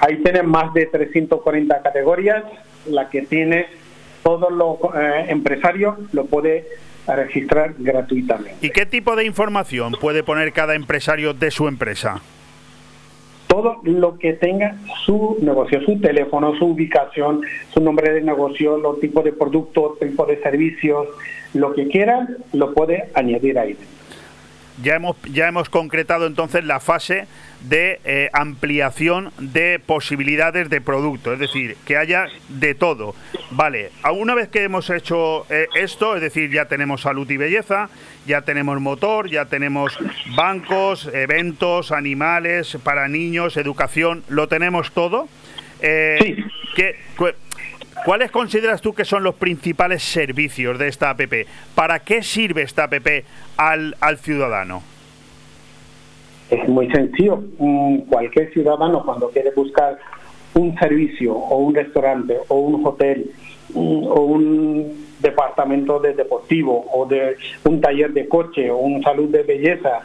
Ahí tienen más de 340 categorías, la que tiene todos los eh, empresarios lo puede registrar gratuitamente. ¿Y qué tipo de información puede poner cada empresario de su empresa? Todo lo que tenga su negocio, su teléfono, su ubicación, su nombre de negocio, los tipos de productos, tipo de servicios, lo que quiera, lo puede añadir ahí. Ya hemos, ya hemos concretado entonces la fase de eh, ampliación de posibilidades de producto, es decir, que haya de todo. Vale, una vez que hemos hecho eh, esto, es decir, ya tenemos salud y belleza, ya tenemos motor, ya tenemos bancos, eventos, animales para niños, educación, lo tenemos todo. Eh, sí. ¿Cuáles consideras tú que son los principales servicios de esta APP? ¿Para qué sirve esta APP al, al ciudadano? Es muy sencillo. Cualquier ciudadano cuando quiere buscar un servicio o un restaurante o un hotel o un departamento de deportivo o de un taller de coche o un salud de belleza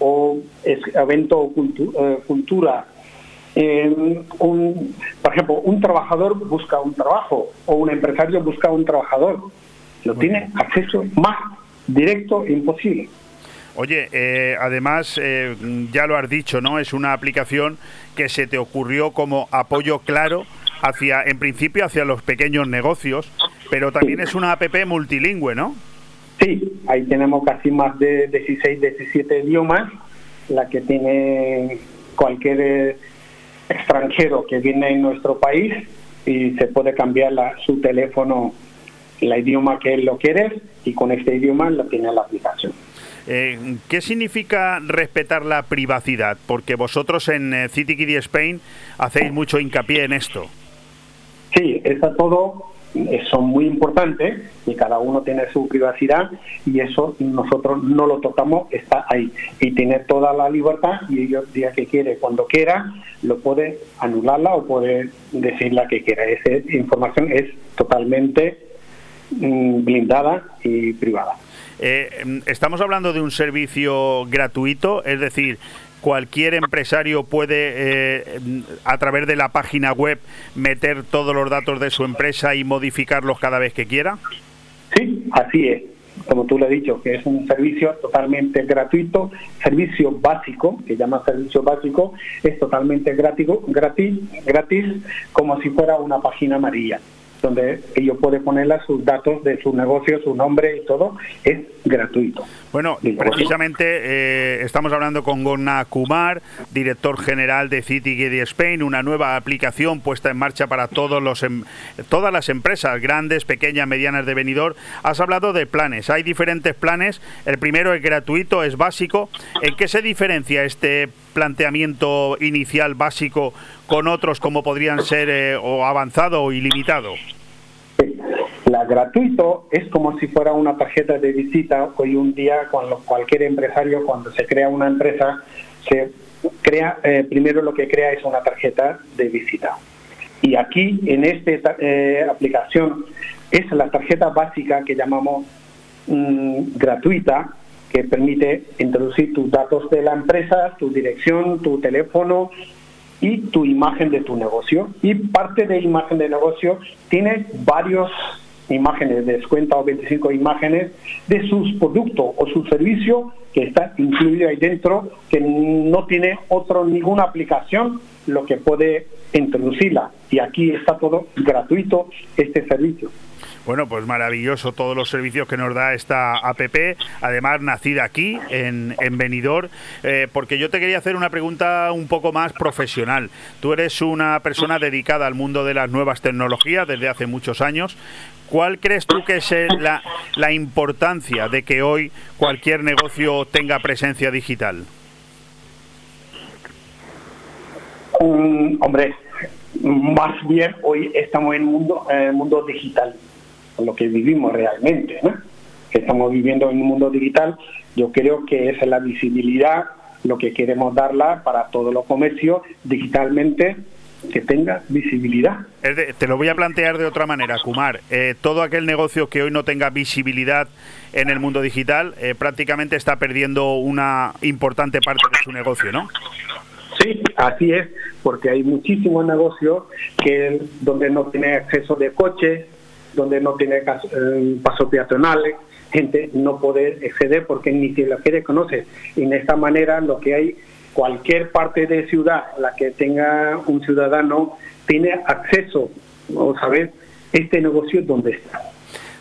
o evento o eh, cultura un, por ejemplo, un trabajador busca un trabajo o un empresario busca un trabajador. Lo tiene acceso más directo e imposible. Oye, eh, además, eh, ya lo has dicho, ¿no? Es una aplicación que se te ocurrió como apoyo claro hacia, en principio, hacia los pequeños negocios, pero también es una app multilingüe, ¿no? Sí, ahí tenemos casi más de 16, 17 idiomas, la que tiene cualquier extranjero que viene en nuestro país y se puede cambiar la, su teléfono, el idioma que él lo quiere y con este idioma lo tiene la aplicación. Eh, ¿Qué significa respetar la privacidad? Porque vosotros en eh, City Kid Spain hacéis mucho hincapié en esto. Sí, está todo son muy importantes y cada uno tiene su privacidad y eso nosotros no lo tocamos, está ahí y tiene toda la libertad y ellos día que quiere, cuando quiera, lo puede anularla o puede decir la que quiera. Esa información es totalmente mm, blindada y privada. Eh, ¿Estamos hablando de un servicio gratuito? Es decir, cualquier empresario puede, eh, a través de la página web, meter todos los datos de su empresa y modificarlos cada vez que quiera? Sí, así es. Como tú lo has dicho, que es un servicio totalmente gratuito, servicio básico, que llama servicio básico, es totalmente gratis, gratis, gratis como si fuera una página amarilla donde ellos pueden ponerle sus datos de su negocio, su nombre y todo, es gratuito. Bueno, precisamente eh, estamos hablando con Gonna Kumar, director general de CityGD Spain, una nueva aplicación puesta en marcha para todos los em, todas las empresas, grandes, pequeñas, medianas de venidor. Has hablado de planes, hay diferentes planes. El primero es gratuito, es básico. ¿En qué se diferencia este planteamiento inicial básico con otros como podrían ser eh, o avanzado o ilimitado? La gratuito es como si fuera una tarjeta de visita. Hoy un día, cuando cualquier empresario, cuando se crea una empresa, se crea, eh, primero lo que crea es una tarjeta de visita. Y aquí, en esta eh, aplicación, es la tarjeta básica que llamamos mm, gratuita, que permite introducir tus datos de la empresa, tu dirección, tu teléfono y tu imagen de tu negocio. Y parte de imagen de negocio tiene varios imágenes de descuento o 25 imágenes de sus productos o su servicio que está incluido ahí dentro, que no tiene otro ninguna aplicación lo que puede introducirla. Y aquí está todo gratuito este servicio. Bueno, pues maravilloso todos los servicios que nos da esta APP, además nacida aquí, en, en Benidorm, eh, porque yo te quería hacer una pregunta un poco más profesional. Tú eres una persona dedicada al mundo de las nuevas tecnologías desde hace muchos años. ¿Cuál crees tú que es la, la importancia de que hoy cualquier negocio tenga presencia digital? hombre, más bien hoy estamos en mundo, en el mundo digital lo que vivimos realmente, ¿no? que estamos viviendo en un mundo digital, yo creo que esa es la visibilidad, lo que queremos darla para todos los comercios digitalmente que tenga visibilidad. te lo voy a plantear de otra manera, Kumar. Eh, todo aquel negocio que hoy no tenga visibilidad en el mundo digital eh, prácticamente está perdiendo una importante parte de su negocio, ¿no? Sí, así es, porque hay muchísimos negocios que donde no tiene acceso de coche, donde no tiene eh, pasos peatonales, gente no puede acceder porque ni siquiera quiere conocer. Y en esta manera lo que hay, cualquier parte de ciudad, la que tenga un ciudadano, tiene acceso, vamos a ver, este negocio donde está.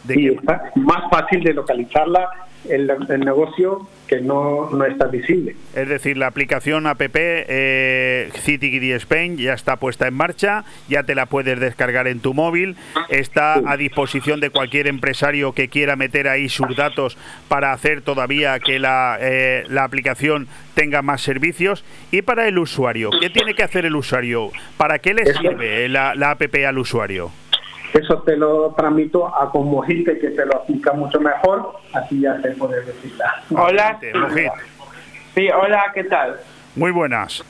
y está más fácil de localizarla el, negocio que no, no, está visible. Es decir, la aplicación app eh, CityGD Spain ya está puesta en marcha, ya te la puedes descargar en tu móvil, está a disposición de cualquier empresario que quiera meter ahí sus datos para hacer todavía que la, eh, la aplicación tenga más servicios. Y para el usuario, ¿qué tiene que hacer el usuario? ¿Para qué le sirve la, la app al usuario? Eso te lo transmito a como gente que te lo aplica mucho mejor, así ya se puede decirla. Hola. Sí, hola, ¿qué tal? Muy buenas.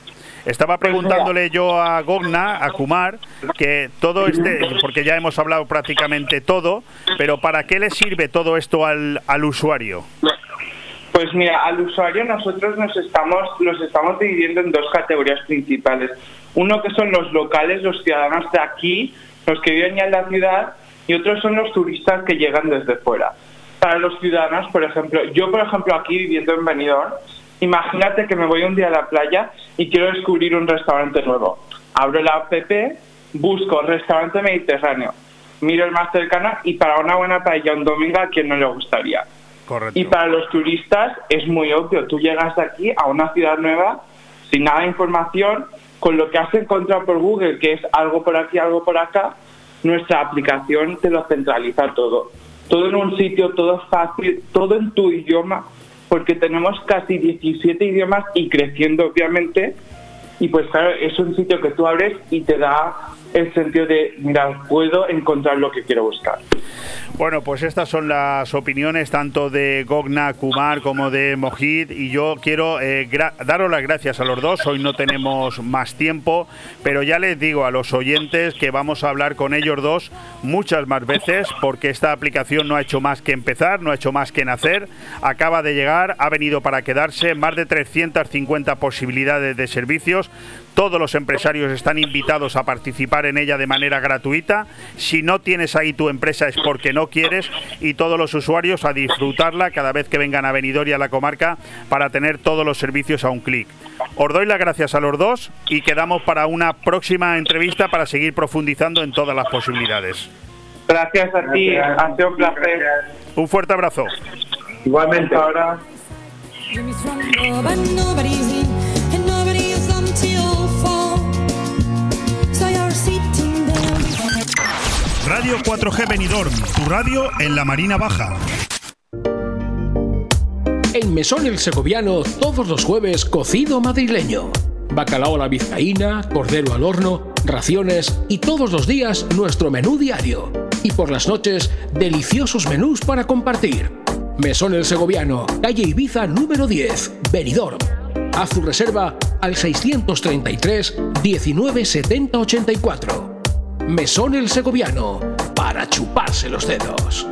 Estaba pues preguntándole yo a Gogna, a Kumar, que todo este, porque ya hemos hablado prácticamente todo, pero ¿para qué le sirve todo esto al, al usuario? Pues mira, al usuario nosotros nos estamos, nos estamos dividiendo en dos categorías principales. Uno que son los locales, los ciudadanos de aquí, los que viven ya en la ciudad y otros son los turistas que llegan desde fuera. Para los ciudadanos, por ejemplo, yo por ejemplo aquí viviendo en Benidorm, imagínate que me voy un día a la playa y quiero descubrir un restaurante nuevo. Abro la app, busco restaurante mediterráneo, miro el más cercano y para una buena paella un domingo a quien no le gustaría. Correcto. Y para los turistas es muy obvio, tú llegas aquí a una ciudad nueva sin nada de información, con lo que has encontrado por Google, que es algo por aquí, algo por acá, nuestra aplicación te lo centraliza todo. Todo en un sitio, todo fácil, todo en tu idioma, porque tenemos casi 17 idiomas y creciendo obviamente. Y pues claro, es un sitio que tú abres y te da el sentido de, mira, puedo encontrar lo que quiero buscar. Bueno, pues estas son las opiniones tanto de Gogna Kumar como de Mojid y yo quiero eh, daros las gracias a los dos. Hoy no tenemos más tiempo, pero ya les digo a los oyentes que vamos a hablar con ellos dos muchas más veces porque esta aplicación no ha hecho más que empezar, no ha hecho más que nacer, acaba de llegar, ha venido para quedarse, más de 350 posibilidades de servicios todos los empresarios están invitados a participar en ella de manera gratuita. Si no tienes ahí tu empresa es porque no quieres y todos los usuarios a disfrutarla cada vez que vengan a Benidorm y a la comarca para tener todos los servicios a un clic. Os doy las gracias a los dos y quedamos para una próxima entrevista para seguir profundizando en todas las posibilidades. Gracias a ti, ha sido un placer. Un fuerte abrazo. Igualmente ahora. Radio 4G Benidorm, tu radio en la Marina Baja. En Mesón el Segoviano, todos los jueves, cocido madrileño. Bacalao a la vizcaína, cordero al horno, raciones y todos los días nuestro menú diario. Y por las noches, deliciosos menús para compartir. Mesón el Segoviano, calle Ibiza número 10, Benidorm. Haz tu reserva al 633 19 70 84. Mesón el Segoviano, para chuparse los dedos.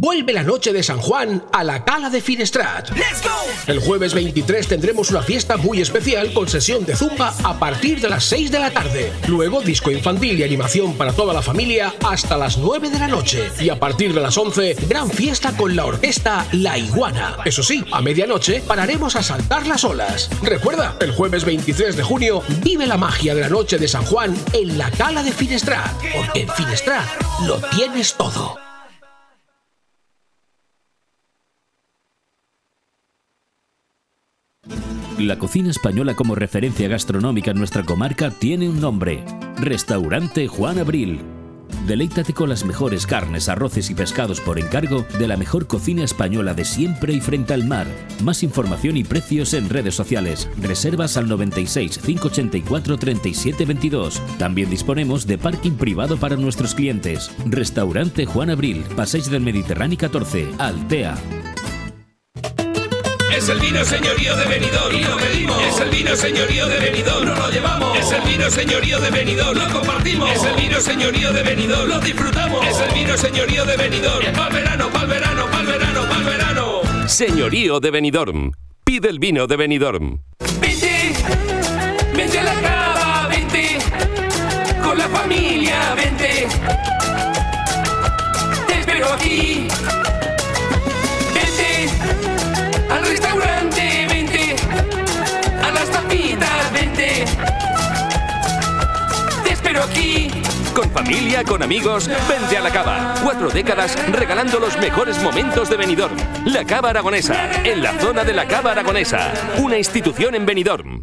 Vuelve la noche de San Juan a la Cala de Finestrat. El jueves 23 tendremos una fiesta muy especial con sesión de zumba a partir de las 6 de la tarde. Luego disco infantil y animación para toda la familia hasta las 9 de la noche. Y a partir de las 11, gran fiesta con la orquesta La Iguana. Eso sí, a medianoche pararemos a saltar las olas. Recuerda, el jueves 23 de junio vive la magia de la noche de San Juan en la Cala de Finestrat. Porque en Finestrat lo tienes todo. La cocina española como referencia gastronómica en nuestra comarca tiene un nombre, Restaurante Juan Abril. Deleítate con las mejores carnes, arroces y pescados por encargo de la mejor cocina española de siempre y frente al mar. Más información y precios en redes sociales. Reservas al 96 584 37 22. También disponemos de parking privado para nuestros clientes. Restaurante Juan Abril, Paséis del Mediterráneo 14, Altea. Es el vino señorío de Benidorm y lo medimos. Es el vino señorío de Benidorm, no lo llevamos. Es el vino señorío de Benidorm, lo compartimos. Es el vino señorío de Benidorm, lo disfrutamos. Es el vino señorío de Benidorm, pa'l verano, pa'l verano, pa'l verano, pa'l verano. Señorío de Benidorm. Pide el vino de Benidorm. Vente, vente a la cava, vente. Con la familia, vente. Te espero aquí. Con familia, con amigos, vente a la cava. Cuatro décadas regalando los mejores momentos de Benidorm. La Cava Aragonesa, en la zona de la Cava Aragonesa. Una institución en Benidorm.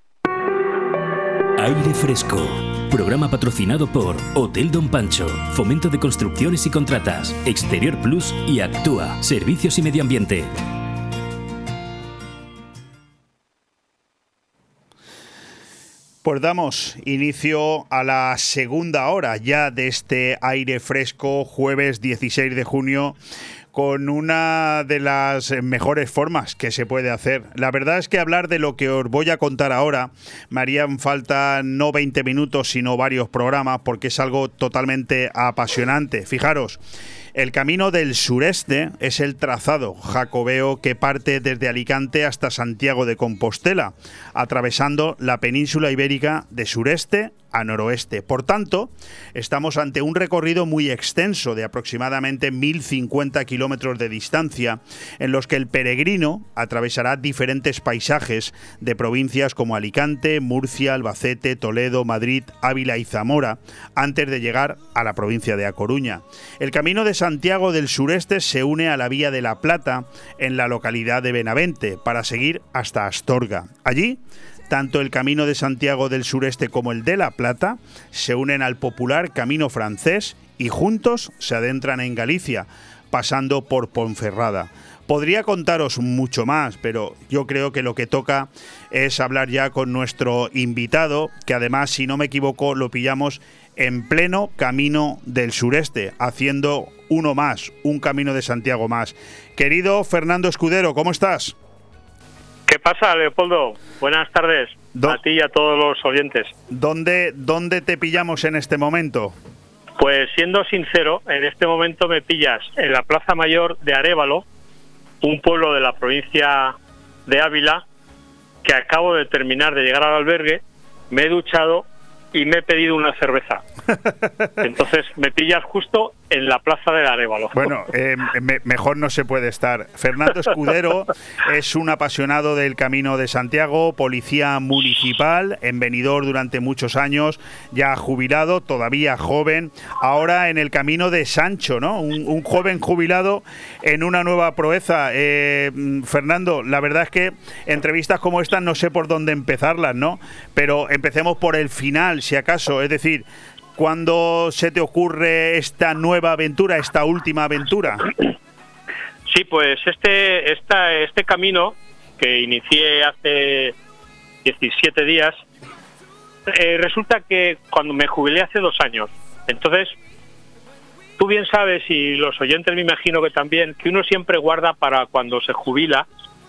Aire Fresco. Programa patrocinado por Hotel Don Pancho, Fomento de Construcciones y Contratas, Exterior Plus y Actúa, Servicios y Medio Ambiente. Pues damos inicio a la segunda hora ya de este aire fresco, jueves 16 de junio con una de las mejores formas que se puede hacer. La verdad es que hablar de lo que os voy a contar ahora me harían falta no 20 minutos, sino varios programas, porque es algo totalmente apasionante. Fijaros. El camino del sureste es el trazado jacobeo que parte desde Alicante hasta Santiago de Compostela, atravesando la península ibérica de sureste a noroeste. Por tanto, estamos ante un recorrido muy extenso de aproximadamente 1.050 kilómetros de distancia, en los que el peregrino atravesará diferentes paisajes de provincias como Alicante, Murcia, Albacete, Toledo, Madrid, Ávila y Zamora, antes de llegar a la provincia de A Coruña. El camino de Santiago del Sureste se une a la Vía de la Plata en la localidad de Benavente para seguir hasta Astorga. Allí tanto el Camino de Santiago del Sureste como el de La Plata se unen al popular Camino francés y juntos se adentran en Galicia, pasando por Ponferrada. Podría contaros mucho más, pero yo creo que lo que toca es hablar ya con nuestro invitado, que además, si no me equivoco, lo pillamos en pleno camino del sureste, haciendo uno más, un camino de Santiago más. Querido Fernando Escudero, ¿cómo estás? ¿Qué pasa, Leopoldo? Buenas tardes a ti y a todos los oyentes. ¿Dónde, ¿Dónde te pillamos en este momento? Pues siendo sincero, en este momento me pillas en la Plaza Mayor de Arevalo, un pueblo de la provincia de Ávila, que acabo de terminar de llegar al albergue, me he duchado y me he pedido una cerveza. [laughs] Entonces me pillas justo en la plaza del Arevalo. Bueno, eh, mejor no se puede estar. Fernando Escudero [laughs] es un apasionado del Camino de Santiago, policía municipal, en venidor durante muchos años, ya jubilado, todavía joven, ahora en el Camino de Sancho, ¿no? Un, joven jubilado en una nueva proeza. Eh, Fernando, la verdad es que entrevistas como estas no sé por dónde empezarlas, ¿no? Pero empecemos por el final, si acaso, es decir, ¿Cuándo se te ocurre esta nueva aventura, esta última aventura? Sí, pues este, esta, este camino que inicié hace 17 días, eh, resulta que cuando me jubilé hace dos años, entonces tú bien sabes y los oyentes me imagino que también, que uno siempre guarda para cuando se jubila,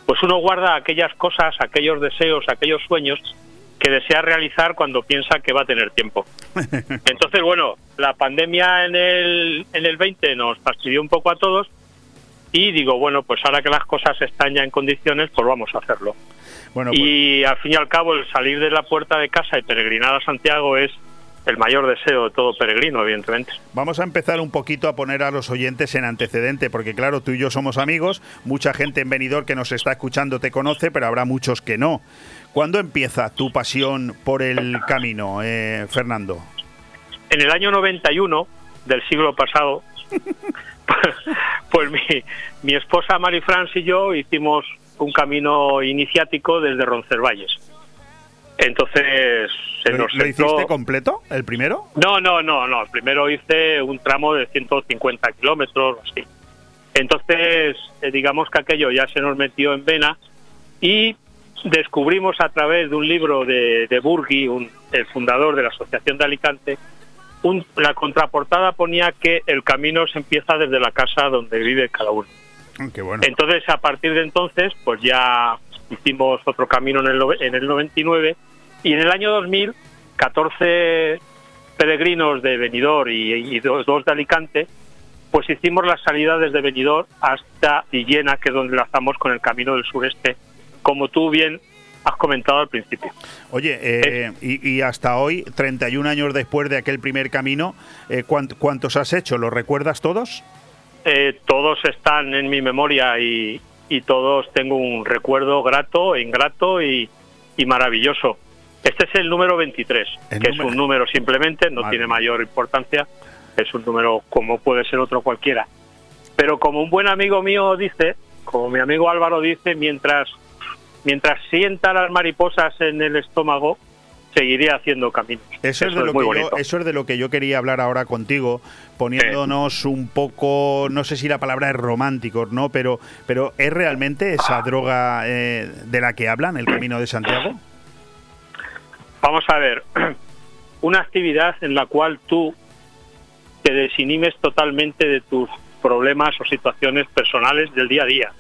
pues uno guarda aquellas cosas, aquellos deseos, aquellos sueños que desea realizar cuando piensa que va a tener tiempo. [laughs] Entonces, bueno, la pandemia en el, en el 20 nos fastidió un poco a todos y digo, bueno, pues ahora que las cosas están ya en condiciones, pues vamos a hacerlo. Bueno, Y pues al fin y al cabo, el salir de la puerta de casa y peregrinar a Santiago es el mayor deseo de todo peregrino, evidentemente. Vamos a empezar un poquito a poner a los oyentes en antecedente, porque claro, tú y yo somos amigos, mucha gente en venidor que nos está escuchando te conoce, pero habrá muchos que no. ¿Cuándo empieza tu pasión por el camino, eh, Fernando? En el año 91 del siglo pasado, [laughs] pues mi, mi esposa Fran y yo hicimos un camino iniciático desde Roncesvalles. Entonces se ¿Lo, hiciste completo, el primero? No, no, no, no. El primero hice un tramo de 150 kilómetros, así. Entonces, eh, digamos que aquello ya se nos metió en vena y descubrimos a través de un libro de, de Burgui, el fundador de la Asociación de Alicante, un, la contraportada ponía que el camino se empieza desde la casa donde vive cada uno. Ah, entonces, a partir de entonces, pues ya hicimos otro camino en el, en el 99 y en el año 2000, 14 peregrinos de Benidorm y, dos, dos, de Alicante, pues hicimos la salida desde Benidorm hasta Villena, que es donde enlazamos con el camino del sureste como tú bien has comentado al principio. Oye, eh, y, hasta hoy, 31 años después de aquel primer camino, eh, ¿cuántos has hecho? ¿Los recuerdas todos? Eh, todos están en mi memoria y, todos tengo un recuerdo grato, ingrato y, maravilloso. Este es el número 23, que es un número simplemente, no tiene mayor importancia, es un número como puede ser otro cualquiera. Pero como un buen amigo mío dice, como mi amigo Álvaro dice, mientras mientras sienta las mariposas en el estómago, seguiré haciendo caminos. Eso, es, de lo que yo, eso es de lo que yo quería hablar ahora contigo, poniéndonos un poco, no sé si la palabra es romántico, ¿no? Pero, pero ¿es realmente esa droga eh, de la que hablan, el Camino de Santiago? Vamos a ver, [clears throat] una actividad en la cual tú te desinhimes totalmente de tus problemas o situaciones personales del día a día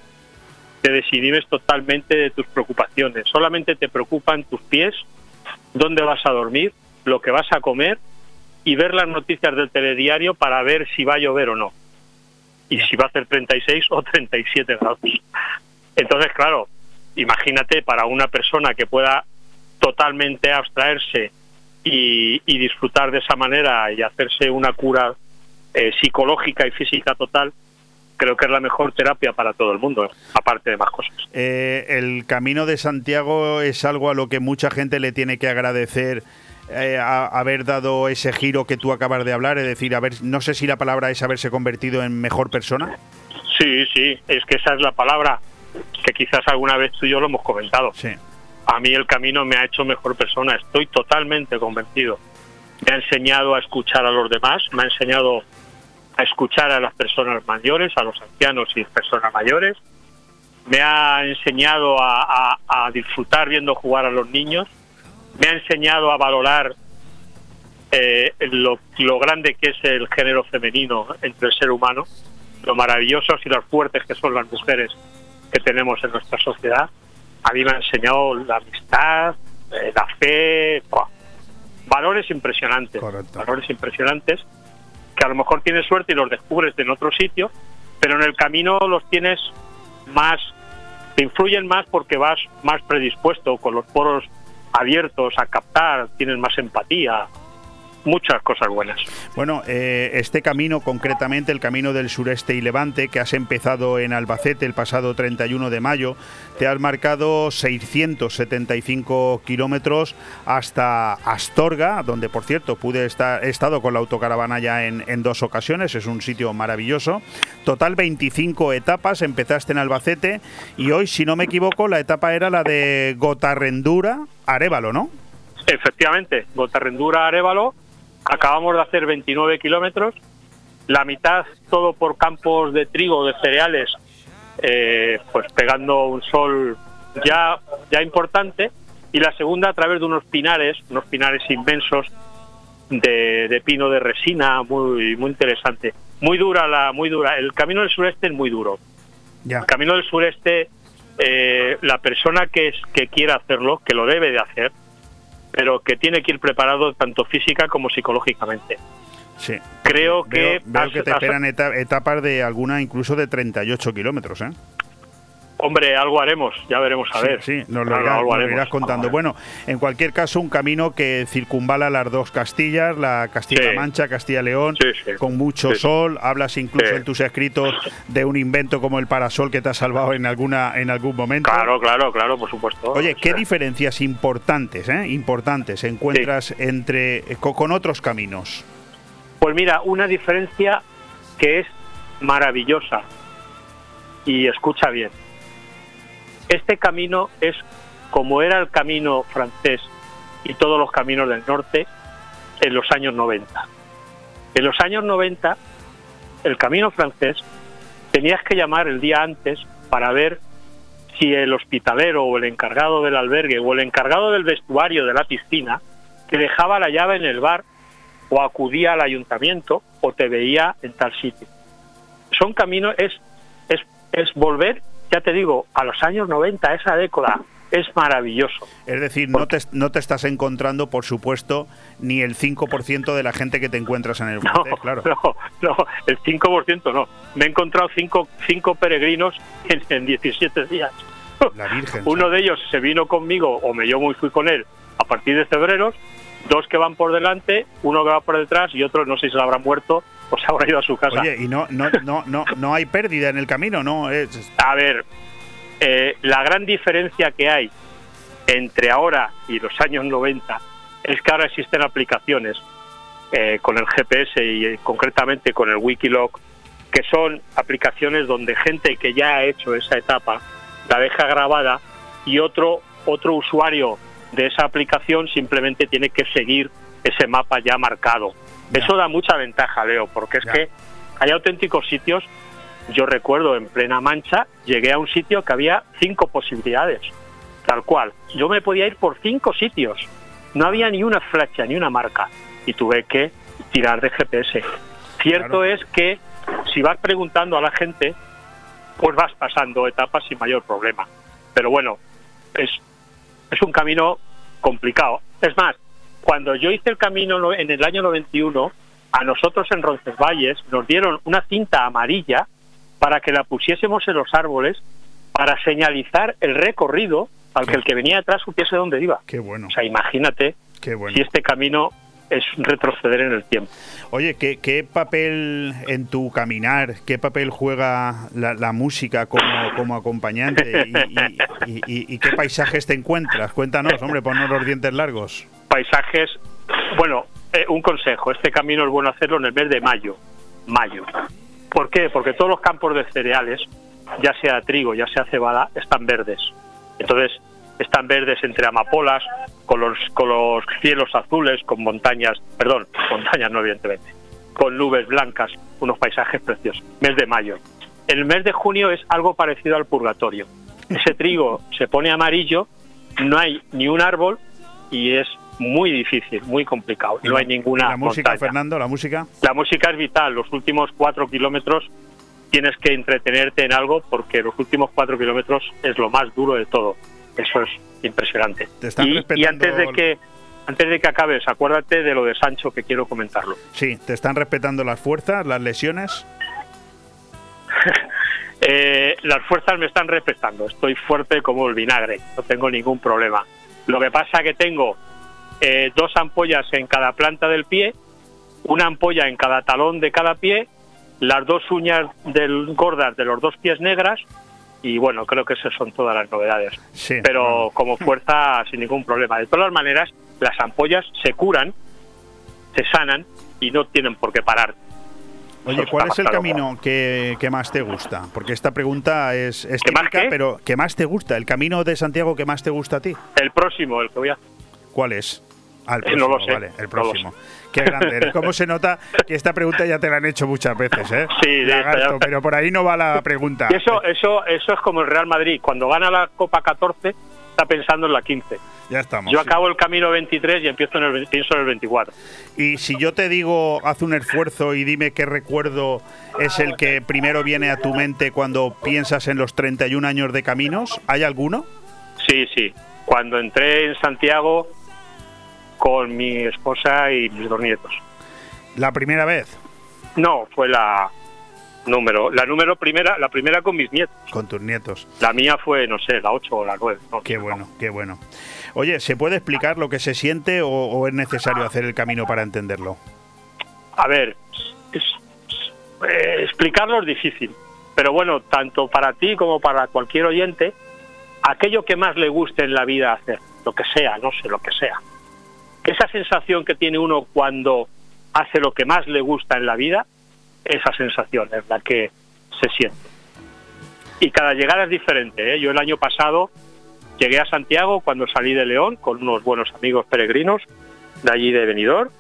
te desinhibes totalmente de tus preocupaciones. Solamente te preocupan tus pies, dónde vas a dormir, lo que vas a comer y ver las noticias del telediario para ver si va a llover o no. Y si va a hacer 36 o 37 grados. Entonces, claro, imagínate para una persona que pueda totalmente abstraerse y, disfrutar de esa manera y hacerse una cura eh, psicológica y física total, creo que es la mejor terapia para todo el mundo, aparte de más cosas. Eh, el camino de Santiago es algo a lo que mucha gente le tiene que agradecer eh, a- haber dado ese giro que tú acabas de hablar, es decir, haber, no sé si la palabra es haberse convertido en mejor persona. Sí, sí, es que esa es la palabra que quizás alguna vez tú y yo lo hemos comentado. Sí. A mí el camino me ha hecho mejor persona, estoy totalmente convencido. Me ha enseñado a escuchar a los demás, me ha enseñado a escuchar a las personas mayores, a los ancianos y personas mayores. Me ha enseñado a, a- a disfrutar viendo jugar a los niños. Me ha enseñado a valorar eh, lo, lo grande que es el género femenino entre el ser humano, lo maravillosos y las fuertes que son las mujeres que tenemos en nuestra sociedad. A mí me ha enseñado la amistad, eh, la fe, ¡buah! valores impresionantes, valores impresionantes que a lo mejor tienes suerte y los descubres en otro sitio, pero en el camino los tienes más, te influyen más porque vas más predispuesto, con los poros abiertos a captar, tienes más empatía, muchas cosas buenas. Bueno, eh, este camino, concretamente el camino del sureste y levante, que has empezado en Albacete el pasado 31 de mayo, te has marcado 675 kilómetros hasta Astorga, donde por cierto pude estar, he estado con la autocaravana ya en, en dos ocasiones, es un sitio maravilloso. Total 25 etapas, empezaste en Albacete y hoy, si no me equivoco, la etapa era la de Gotarrendura, Arevalo, ¿no? Efectivamente, Gotarrendura Arevalo, acabamos de hacer 29 kilómetros, la mitad todo por campos de trigo, de cereales, eh, pues pegando un sol ya, ya importante, y la segunda a través de unos pinares, unos pinares inmensos de, de pino de resina, muy, muy interesante. Muy dura, la, muy dura. El camino del sureste es muy duro. El camino del sureste, eh, la persona que, es, que quiera hacerlo, que lo debe de hacer, pero que tiene que ir preparado tanto física como psicológicamente. Sí. Creo que... Veo, has- que te esperan eta- etapas de alguna incluso de 38 kilómetros, ¿eh? Hombre, algo haremos, ya veremos a Sí, ver. Sí, nos lo, irás, algo nos lo haremos. irás contando. Bueno, en cualquier caso, un camino que circunvala las dos Castillas, la Castilla-La Sí. Mancha, Castilla-León, con mucho sol. Hablas incluso en tus escritos de un invento como el parasol que te ha salvado en alguna en algún momento. Claro, claro, claro, por supuesto. Oye, ¿qué diferencias importantes, eh, importantes encuentras entre eh, co- con otros caminos? Pues mira, una diferencia que es maravillosa. Y escucha bien. Este camino es como era el camino francés y todos los caminos del norte en los años 90. En los años 90, el camino francés tenías que llamar el día antes para ver si el hospitalero o el encargado del albergue o el encargado del vestuario de la piscina te dejaba la llave en el bar o acudía al ayuntamiento o te veía en tal sitio. Son caminos, es, es, es volver, ya te digo, a los años 90, a esa década, es maravilloso. Es decir, no te, no te estás encontrando, por supuesto, ni el 5% de la gente que te encuentras en el [laughs] claro. No, no, el 5% no. Me he encontrado cinco, cinco peregrinos en, en 17 días. [laughs] La Virgen. Uno de ellos se vino conmigo, o me yo muy fui con él, a partir de febrero, dos que van por delante, uno que va por detrás y otro no sé si se habrá muerto se habrá ido a su casa. Oye, y no, no, no, no, no hay pérdida en el camino, ¿no? Es, A ver, eh, la gran diferencia que hay entre ahora y los años 90 es que ahora existen aplicaciones eh, con el GPS y eh, concretamente con el Wikiloc, que son aplicaciones donde gente que ya ha hecho esa etapa la deja grabada y otro, otro usuario de esa aplicación simplemente tiene que seguir ese mapa ya marcado. Eso da mucha ventaja, Leo, porque es que hay auténticos sitios yo recuerdo en plena mancha, llegué a un sitio que había cinco posibilidades, tal cual. Yo me podía ir por cinco sitios, no había ni una flecha, ni una marca, y tuve que tirar de GPS. Cierto es que si vas preguntando a la gente, pues vas pasando etapas sin mayor problema. Pero bueno, es, es un camino complicado. Es más, cuando yo hice el camino no- en el año 91, a nosotros en Roncesvalles nos dieron una cinta amarilla para que la pusiésemos en los árboles para señalizar el recorrido al que el que venía detrás supiese dónde iba. Qué bueno. O sea, imagínate Qué bueno. si este camino es retroceder en el tiempo. Oye, ¿qué, qué papel en tu caminar, qué papel juega la, la música como, como acompañante y, y- y- y qué paisajes te encuentras? Cuéntanos, hombre, ponnos los dientes largos. Paisajes, bueno, eh, un consejo, este camino es bueno hacerlo en el mes de mayo, mayo. ¿Por qué? Porque todos los campos de cereales, ya sea trigo, ya sea cebada, están verdes. Entonces, están verdes entre amapolas, con los, con los cielos azules, con montañas, perdón, montañas no evidentemente, con nubes blancas, unos paisajes preciosos. Mes de mayo. El mes de junio es algo parecido al purgatorio. Ese trigo se pone amarillo, no hay ni un árbol y es muy difícil, muy complicado. No hay ninguna ¿La música, montaña. Fernando? ¿La música? La música es vital. Los últimos cuatro kilómetros tienes que entretenerte en algo porque los últimos cuatro kilómetros es lo más duro de todo. Eso es impresionante. Te están Y, antes de que antes de que acabes, acuérdate de lo de Sancho que quiero comentarlo. Sí, ¿te están respetando las fuerzas, las lesiones? [laughs] Eh, las fuerzas me están respetando. Estoy fuerte como el vinagre. No tengo ningún problema. Lo que pasa que tengo eh, dos ampollas en cada planta del pie, una ampolla en cada talón de cada pie, las dos uñas del gordas de los dos pies negras y bueno, creo que esas son todas las novedades. Sí. Pero como fuerza [laughs] sin ningún problema. De todas las maneras, las ampollas se curan, se sanan y no tienen por qué parar. Oye, ¿cuál es el camino que, que más te gusta? Porque esta pregunta es, es típica, pero ¿qué más te gusta? ¿El camino de Santiago que más te gusta a ti? El próximo, el que voy a ¿Cuál es? Ah, el Eh, no próximo, lo sé, vale, el no próximo. Qué grande eres. ¿Cómo se nota que esta pregunta ya te la han hecho muchas veces, eh? Sí, Lagarto, pero por ahí no va la pregunta. Eso, eso, eso es como el Real Madrid. Cuando gana la Copa 14, está pensando en la 15. Ya estamos. Yo sí. acabo el camino 23 y empiezo en el, pienso en el 24. Y si yo te digo, haz un esfuerzo y dime qué recuerdo es el que primero viene a tu mente cuando piensas en los 31 años de caminos, ¿hay alguno? Sí, sí. Cuando entré en Santiago con mi esposa y mis dos nietos. La primera vez, No, fue la número, la número primera, la primera con mis nietos. con tus nietos. La mía fue, no sé, la 8 o la 9. Qué bueno, qué bueno. Oye, ¿se puede explicar lo que se siente o, o es necesario hacer el camino para entenderlo? A ver, es- eh, explicarlo es difícil, pero bueno, tanto para ti como para cualquier oyente, aquello que más le guste en la vida hacer, lo que sea, no sé, lo que sea. Esa sensación que tiene uno cuando hace lo que más le gusta en la vida, esa sensación es la que se siente. Y cada llegada es diferente. ¿eh? Yo el año pasado llegué a Santiago cuando salí de León con unos buenos amigos peregrinos de allí de Benidorm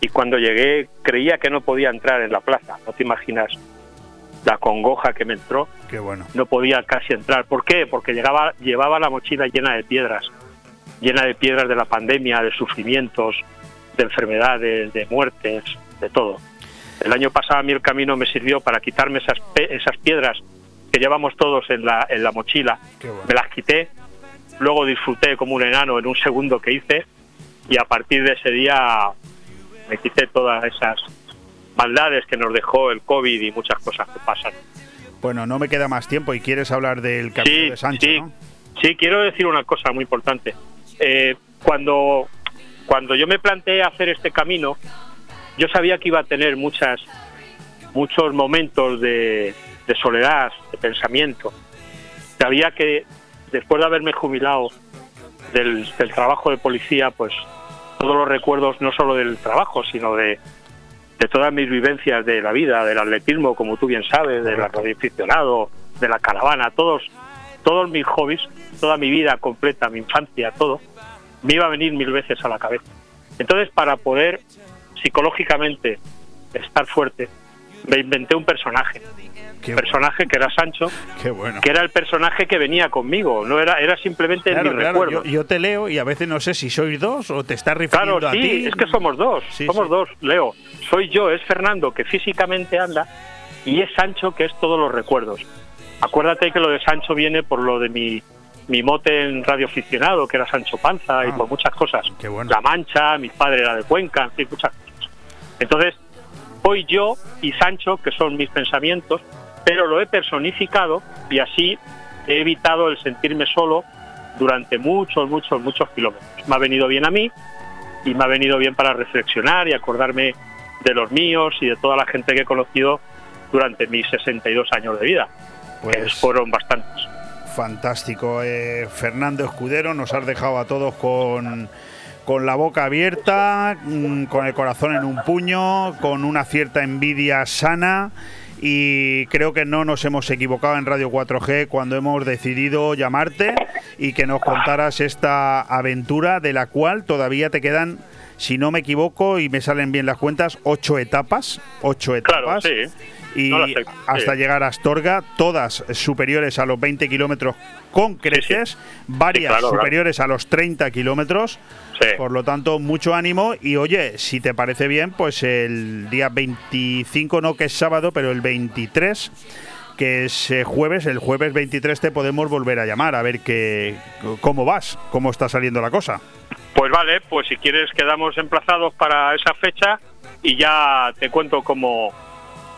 y cuando llegué creía que no podía entrar en la plaza. No te imaginas la congoja que me entró. Qué bueno. No podía casi entrar. ¿Por qué? Porque llegaba, llevaba la mochila llena de piedras, llena de piedras de la pandemia, de sufrimientos, de enfermedades, de muertes, de todo. El año pasado a mí el camino me sirvió para quitarme esas, esas piedras que llevamos todos en la, en la mochila. Me las quité, luego disfruté como un enano en un segundo que hice y a partir de ese día me quité todas esas maldades que nos dejó el COVID y muchas cosas que pasan. Bueno, no me queda más tiempo y quieres hablar del camino Sí, de Sancho, sí, ¿no? sí, quiero decir una cosa muy importante. Eh, cuando, cuando yo me planteé hacer este camino, yo sabía que iba a tener muchas, muchos momentos de, soledad, de pensamiento. Sabía que después de haberme jubilado del, del trabajo de policía, pues todos los recuerdos, no solo del trabajo, sino de, de todas mis vivencias de la vida, del atletismo, como tú bien sabes, del radioaficionado, de la caravana, todos, todos mis hobbies, toda mi vida completa, mi infancia, todo, me iba a venir mil veces a la cabeza. Entonces, para poder psicológicamente estar fuerte, me inventé un personaje. Qué personaje que era Sancho, Qué bueno. que era el personaje que venía conmigo, no era, era simplemente Claro, mi claro, recuerdo. yo, yo te leo y a veces no sé si sois dos o te estás refiriendo Claro, a sí, ti. es que somos dos, Sí, somos sí. dos, Leo. Soy yo, es Fernando, que físicamente anda, y es Sancho, que es todos los recuerdos. Acuérdate que lo de Sancho viene por lo de mi, mi mote en radioaficionado, que era Sancho Panza, y Ah, por muchas cosas. bueno. La Mancha, mi padre era de Cuenca, en fin, muchas cosas. Entonces, soy yo y Sancho, que son mis pensamientos, pero lo he personificado y así he evitado el sentirme solo durante muchos, muchos, muchos kilómetros. Me ha venido bien a mí y me ha venido bien para reflexionar y acordarme de los míos y de toda la gente que he conocido durante mis 62 años de vida. Pues fueron bastantes. Fantástico. Eh, Fernando Escudero, nos has dejado a todos con, con la boca abierta, mm, con el corazón en un puño, con una cierta envidia sana y creo que no nos hemos equivocado en Radio 4G cuando hemos decidido llamarte y que nos contaras esta aventura de la cual todavía te quedan, si no me equivoco y me salen bien las cuentas, ocho etapas. Ocho etapas. Y hasta llegar a Astorga, todas superiores a los 20 kilómetros con creces, varias superiores a los 30 kilómetros. Por lo tanto, mucho ánimo y oye, si te parece bien, pues el día 25, no que es sábado, pero el 23 que es eh, jueves, el jueves 23 te podemos volver a llamar a ver que, cómo vas, cómo está saliendo la cosa. Pues vale, pues si quieres quedamos emplazados para esa fecha y ya te cuento cómo,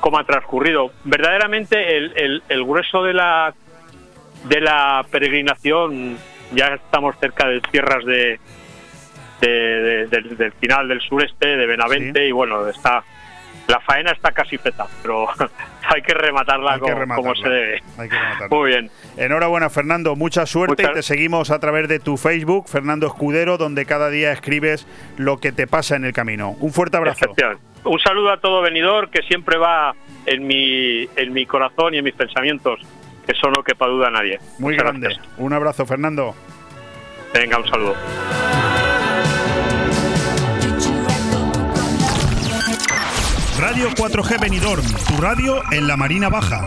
cómo ha transcurrido. Verdaderamente el, el grueso de la, de la peregrinación, ya estamos cerca de tierras de, del, final del sureste, de Benavente, y bueno, está la faena está casi feta, pero [laughs] hay que rematarla, como, se debe. Muy bien. Enhorabuena, Fernando. Mucha suerte y te seguimos a través de tu Facebook, Fernando Escudero, donde cada día escribes lo que te pasa en el camino. Un fuerte abrazo. Un saludo a todo venidor que siempre va en mi, en mi corazón y en mis pensamientos, que eso no quepa duda a nadie. Muy grande. Un abrazo, Fernando. Venga, un saludo. Radio 4G Benidorm, tu radio en la Marina Baja.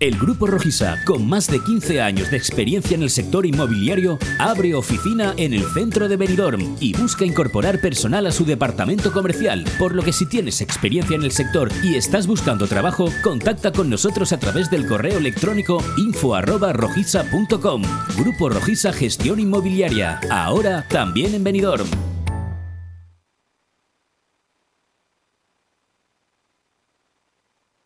El Grupo Rojisa, con más de 15 años de experiencia en el sector inmobiliario, abre oficina en el centro de Benidorm y busca incorporar personal a su departamento comercial, por lo que si tienes experiencia en el sector y estás buscando trabajo, contacta con nosotros a través del correo electrónico info@rojisa.com. Grupo Rojisa Gestión Inmobiliaria, ahora también en Benidorm.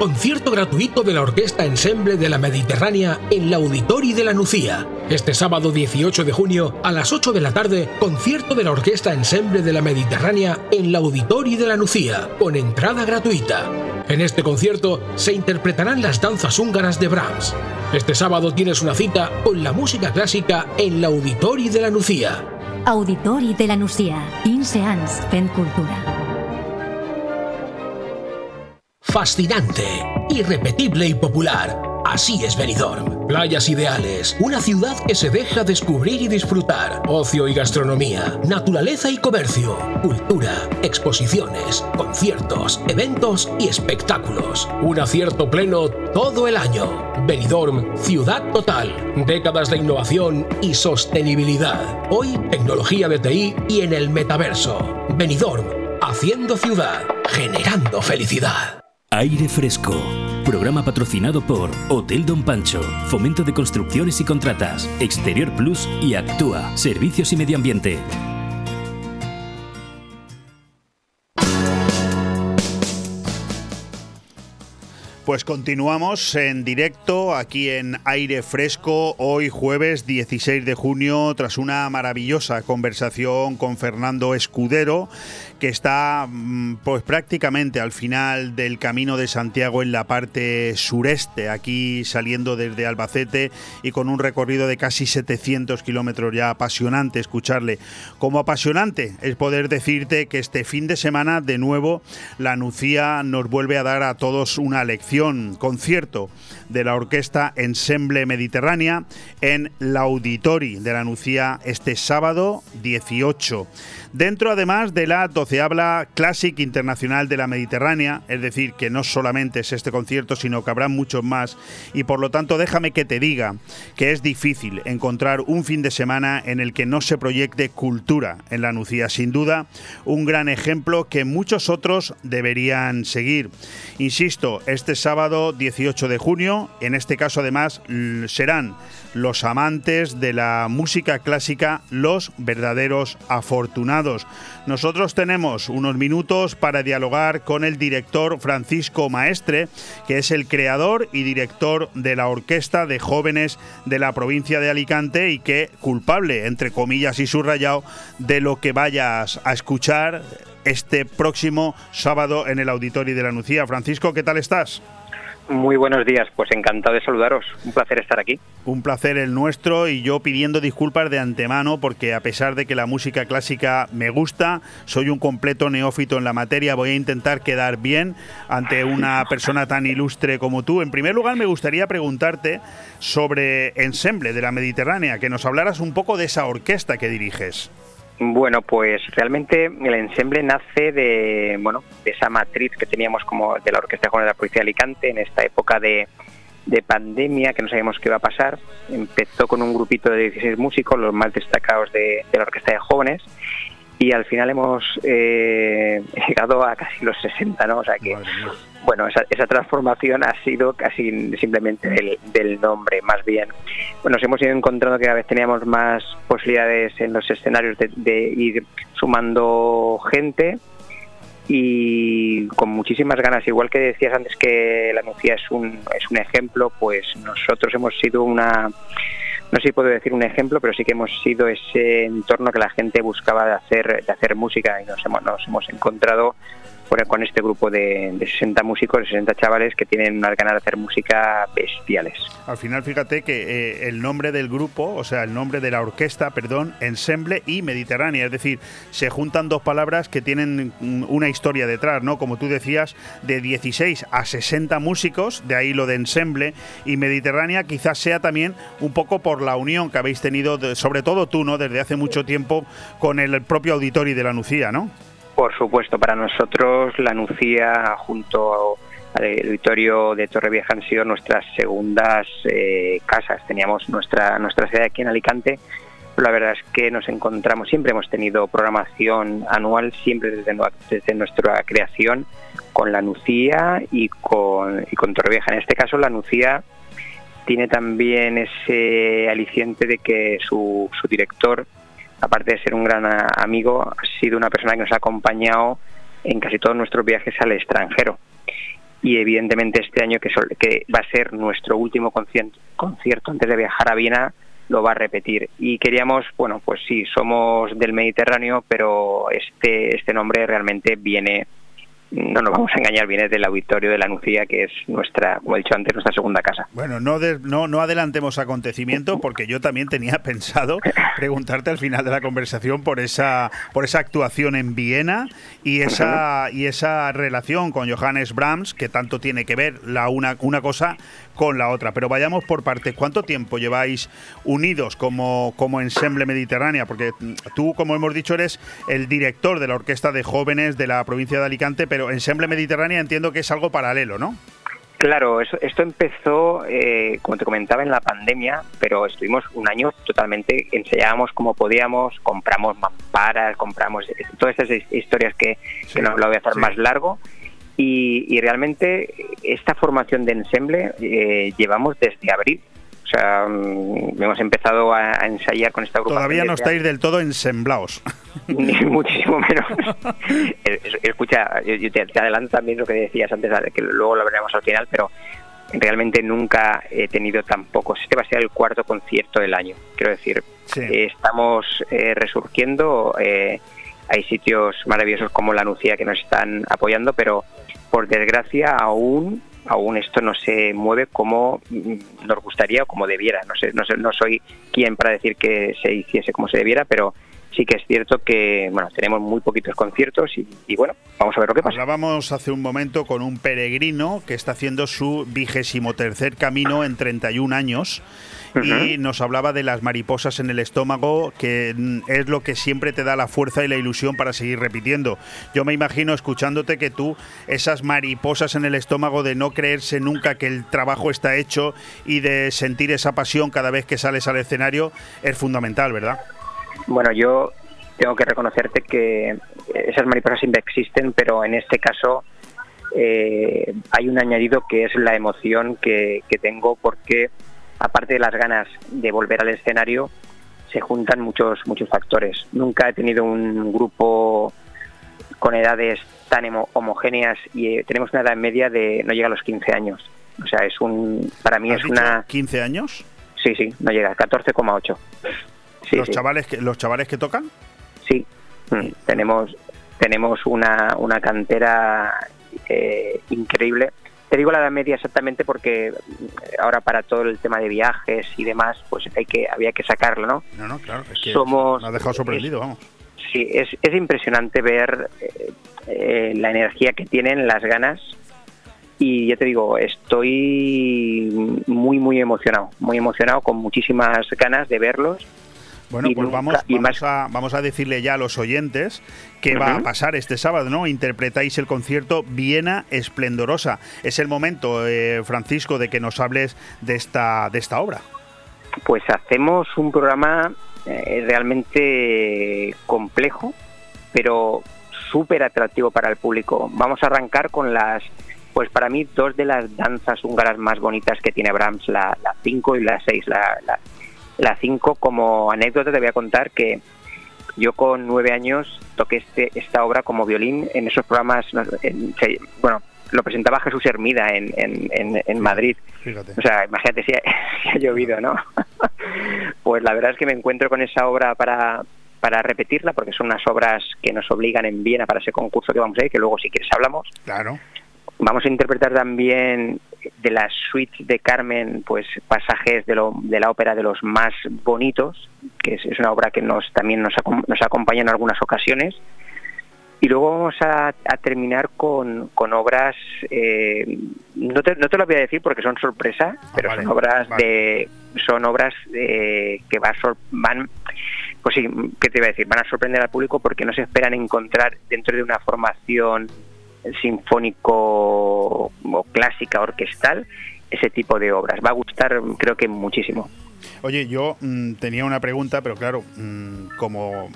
Concierto gratuito de la Orquesta Ensemble de la Mediterránea en la Auditori de la Nucía. Este sábado 18 de junio a las 8 de la tarde, concierto de la Orquesta Ensemble de la Mediterránea en la Auditori de la Nucía, con entrada gratuita. En este concierto se interpretarán las danzas húngaras de Brahms. Este sábado tienes una cita con la música clásica en la Auditori de la Nucía. Auditori de la Nucía, Inseans en Cultura fascinante, irrepetible y popular. Así es Benidorm. Playas ideales, una ciudad que se deja descubrir y disfrutar. Ocio y gastronomía, naturaleza y comercio, cultura, exposiciones, conciertos, eventos y espectáculos. Un acierto pleno todo el año. Benidorm, ciudad total. Décadas de innovación y sostenibilidad. Hoy, tecnología de TI y en el metaverso. Benidorm, haciendo ciudad, generando felicidad. Aire Fresco. Programa patrocinado por Hotel Don Pancho, Fomento de Construcciones y Contratas, Exterior Plus y Actúa, Servicios y Medio Ambiente. Pues continuamos en directo aquí en Aire Fresco, hoy jueves 16 de junio, tras una maravillosa conversación con Fernando Escudero, que está mm, pues prácticamente al final del camino de Santiago en la parte sureste, aquí saliendo desde Albacete y con un recorrido de casi 700 kilómetros ya apasionante escucharle. Como apasionante es poder decirte que este fin de semana de nuevo la Nucía nos vuelve a dar a todos una lección, concierto de la orquesta Ensemble Mediterránea en la Auditori de la Nucía este sábado 18. Dentro además de la doceabla Classic Internacional de la Mediterránea, es decir, que no solamente es este concierto, sino que habrá muchos más, y por lo tanto déjame que te diga que es difícil encontrar un fin de semana en el que no se proyecte cultura en la Nucía. Sin duda, un gran ejemplo que muchos otros deberían seguir. Insisto, este sábado 18 de junio, en este caso además serán los amantes de la música clásica los verdaderos afortunados. Nosotros tenemos unos minutos para dialogar con el director Francisco Maestre, que es el creador y director de la Orquesta de Jóvenes de la provincia de Alicante y que culpable, entre comillas y subrayado, de lo que vayas a escuchar este próximo sábado en el Auditorio de la Nucía. Francisco, ¿qué tal estás? Muy buenos días, pues encantado de saludaros. Un placer estar aquí. Un placer el nuestro y yo pidiendo disculpas de antemano porque a pesar de que la música clásica me gusta, soy un completo neófito en la materia, voy a intentar quedar bien ante una persona tan ilustre como tú. En primer lugar, me gustaría preguntarte sobre Ensemble de la Mediterránea, que nos hablaras un poco de esa orquesta que diriges. Bueno, pues realmente el ensemble nace de, bueno, de esa matriz que teníamos como de la Orquesta Joven de la Policía de Alicante en esta época de, pandemia que no sabíamos qué iba a pasar. Empezó con un grupito de 16 músicos, los más destacados de, de la Orquesta de Jóvenes, y al final hemos eh, [laughs] llegado a casi los 60, ¿no? O sea que, bueno, esa, esa, transformación ha sido casi simplemente del, del, nombre, más bien. Nos hemos ido encontrando que cada vez teníamos más posibilidades en los escenarios de, de ir sumando gente y con muchísimas ganas. Igual que decías antes que la Nucía es un, es un ejemplo, pues nosotros hemos sido una no sé si puedo decir un ejemplo, pero sí que hemos sido ese entorno que la gente buscaba de hacer, de hacer música y nos hemos, nos hemos encontrado con este grupo de, 60 músicos, 60 chavales que tienen unas ganas de hacer música bestiales. Al final, fíjate que eh, el nombre del grupo, o sea, el nombre de la orquesta, perdón, Ensemble y Mediterránea, es decir, se juntan dos palabras que tienen una historia detrás, ¿no? Como tú decías, de 16 a 60 músicos, de ahí lo de Ensemble y Mediterránea, quizás sea también un poco por la unión que habéis tenido, sobre todo tú, ¿no? Desde hace mucho tiempo con el propio auditorio de la Nucía, ¿no? Por supuesto, para nosotros la Nucía junto al auditorio de Torrevieja han sido nuestras segundas eh, casas. Teníamos nuestra, nuestra sede aquí en Alicante, la verdad es que nos encontramos, siempre hemos tenido programación anual, siempre desde, desde nuestra creación, con la Nucía y con, y con Torrevieja. En este caso la Nucía tiene también ese aliciente de que su, su director aparte de ser un gran amigo, ha sido una persona que nos ha acompañado en casi todos nuestros viajes al extranjero. Y evidentemente este año, que, va a ser nuestro último concierto antes de viajar a Viena, lo va a repetir. Y queríamos, bueno, pues sí, somos del Mediterráneo, pero este, este nombre realmente viene no nos vamos a engañar, viene del auditorio de la Nucía, que es nuestra, como he dicho antes, nuestra segunda casa. Bueno, no, no, no adelantemos acontecimiento, porque yo también tenía [laughs] pensado preguntarte al final de la conversación por esa, por esa actuación en Viena y esa, y esa relación con Johannes Brahms, que tanto tiene que ver la una, una cosa con la otra. Pero vayamos por partes. ¿Cuánto tiempo lleváis unidos como, como ensemble mediterránea? Porque tú, como hemos dicho, eres el director de la Orquesta de Jóvenes de la provincia de Alicante, pero ensemble mediterránea entiendo que es algo paralelo, ¿no? Claro, esto empezó, eh, como te comentaba, en la pandemia, pero estuvimos un año totalmente, ensayábamos como podíamos, compramos mamparas, compramos todas esas historias que, nos lo voy a hacer más largo y, realmente esta formación de ensemble eh, llevamos desde abril. O sea, mm, hemos empezado a, ensayar con esta agrupación. Todavía no estáis del todo ensamblados. [laughs] Ni muchísimo menos. [laughs] Escucha, yo te, adelanto también lo que decías antes, que luego lo veremos al final, pero realmente nunca he tenido tampoco. Este va a ser el cuarto concierto del año. Quiero decir, estamos eh, resurgiendo. Eh, hay sitios maravillosos como la Nucía que nos están apoyando, pero por desgracia aún aún esto no se mueve como mm, nos gustaría o como debiera. No soy quien para decir que se hiciese como se debiera, pero sí que es cierto que bueno tenemos muy poquitos conciertos y, bueno vamos a ver lo que pasa. Hablábamos hace un momento con un peregrino que está haciendo su vigésimo tercer camino en 31 años y nos hablaba de las mariposas en el estómago, que es lo que siempre te da la fuerza y la ilusión para seguir repitiendo. Yo me imagino escuchándote que tú, esas mariposas en el estómago de no creerse nunca que el trabajo está hecho y de sentir esa pasión cada vez que sales al escenario, es fundamental, ¿verdad? Bueno, yo tengo que reconocerte que esas mariposas siempre existen, pero en este caso eh, hay un añadido que es la emoción que, tengo porque aparte de las ganas de volver al escenario, se juntan muchos muchos factores. Nunca he tenido un grupo con edades tan homogéneas y eh, tenemos una edad media de no llega a los 15 años. O sea, es un para mí es una 15 años? Sí, sí, no llega, 14,8 los chavales que los chavales que tocan. Sí, mm, tenemos tenemos una, una cantera eh, increíble. Te digo la edad media exactamente porque ahora para todo el tema de viajes y demás, pues hay que había que sacarlo, ¿no? No, no, claro. Es que Somos, me ha dejado sorprendido, vamos. Sí, es, es impresionante ver eh, eh, la energía que tienen, las ganas y ya te digo, estoy muy, muy emocionado, muy emocionado, con muchísimas ganas de verlos bueno, pues vamos, a, vamos a decirle ya a los oyentes qué va a pasar este sábado, ¿no? Interpretáis el concierto Viena Esplendorosa. Es el momento, eh, Francisco, de que nos hables de esta, de esta obra. Pues hacemos un programa eh, realmente complejo, pero súper atractivo para el público. Vamos a arrancar con las, pues para mí, dos de las danzas húngaras más bonitas que tiene Brahms, la 5 y la 6. La, la, la 5, como anécdota, te voy a contar que yo con nueve años toqué este, esta obra como violín en esos programas, bueno, lo presentaba Jesús Hermida en, en, Madrid. O sea, imagínate si ha, [laughs] llovido, ¿no? [laughs] pues la verdad es que me encuentro con esa obra para, para repetirla, porque son unas obras que nos obligan en Viena para ese concurso que vamos a ir, que luego si quieres hablamos. Claro. Vamos a interpretar también de las suites de Carmen, pues pasajes de, lo, de la ópera de los más bonitos, que es, una obra que nos también nos, nos acompaña en algunas ocasiones. Y luego vamos a, terminar con, con obras, eh, no, te, no te lo voy a decir porque son sorpresa, ah, pero son obras de son obras de, que va van, pues sí, ¿qué te iba a decir? Van a sorprender al público porque no se esperan encontrar dentro de una formación sinfónico o clásica orquestal ese tipo de obras. Va a gustar creo que muchísimo. Oye, yo mm, tenía una pregunta, pero claro, mm, como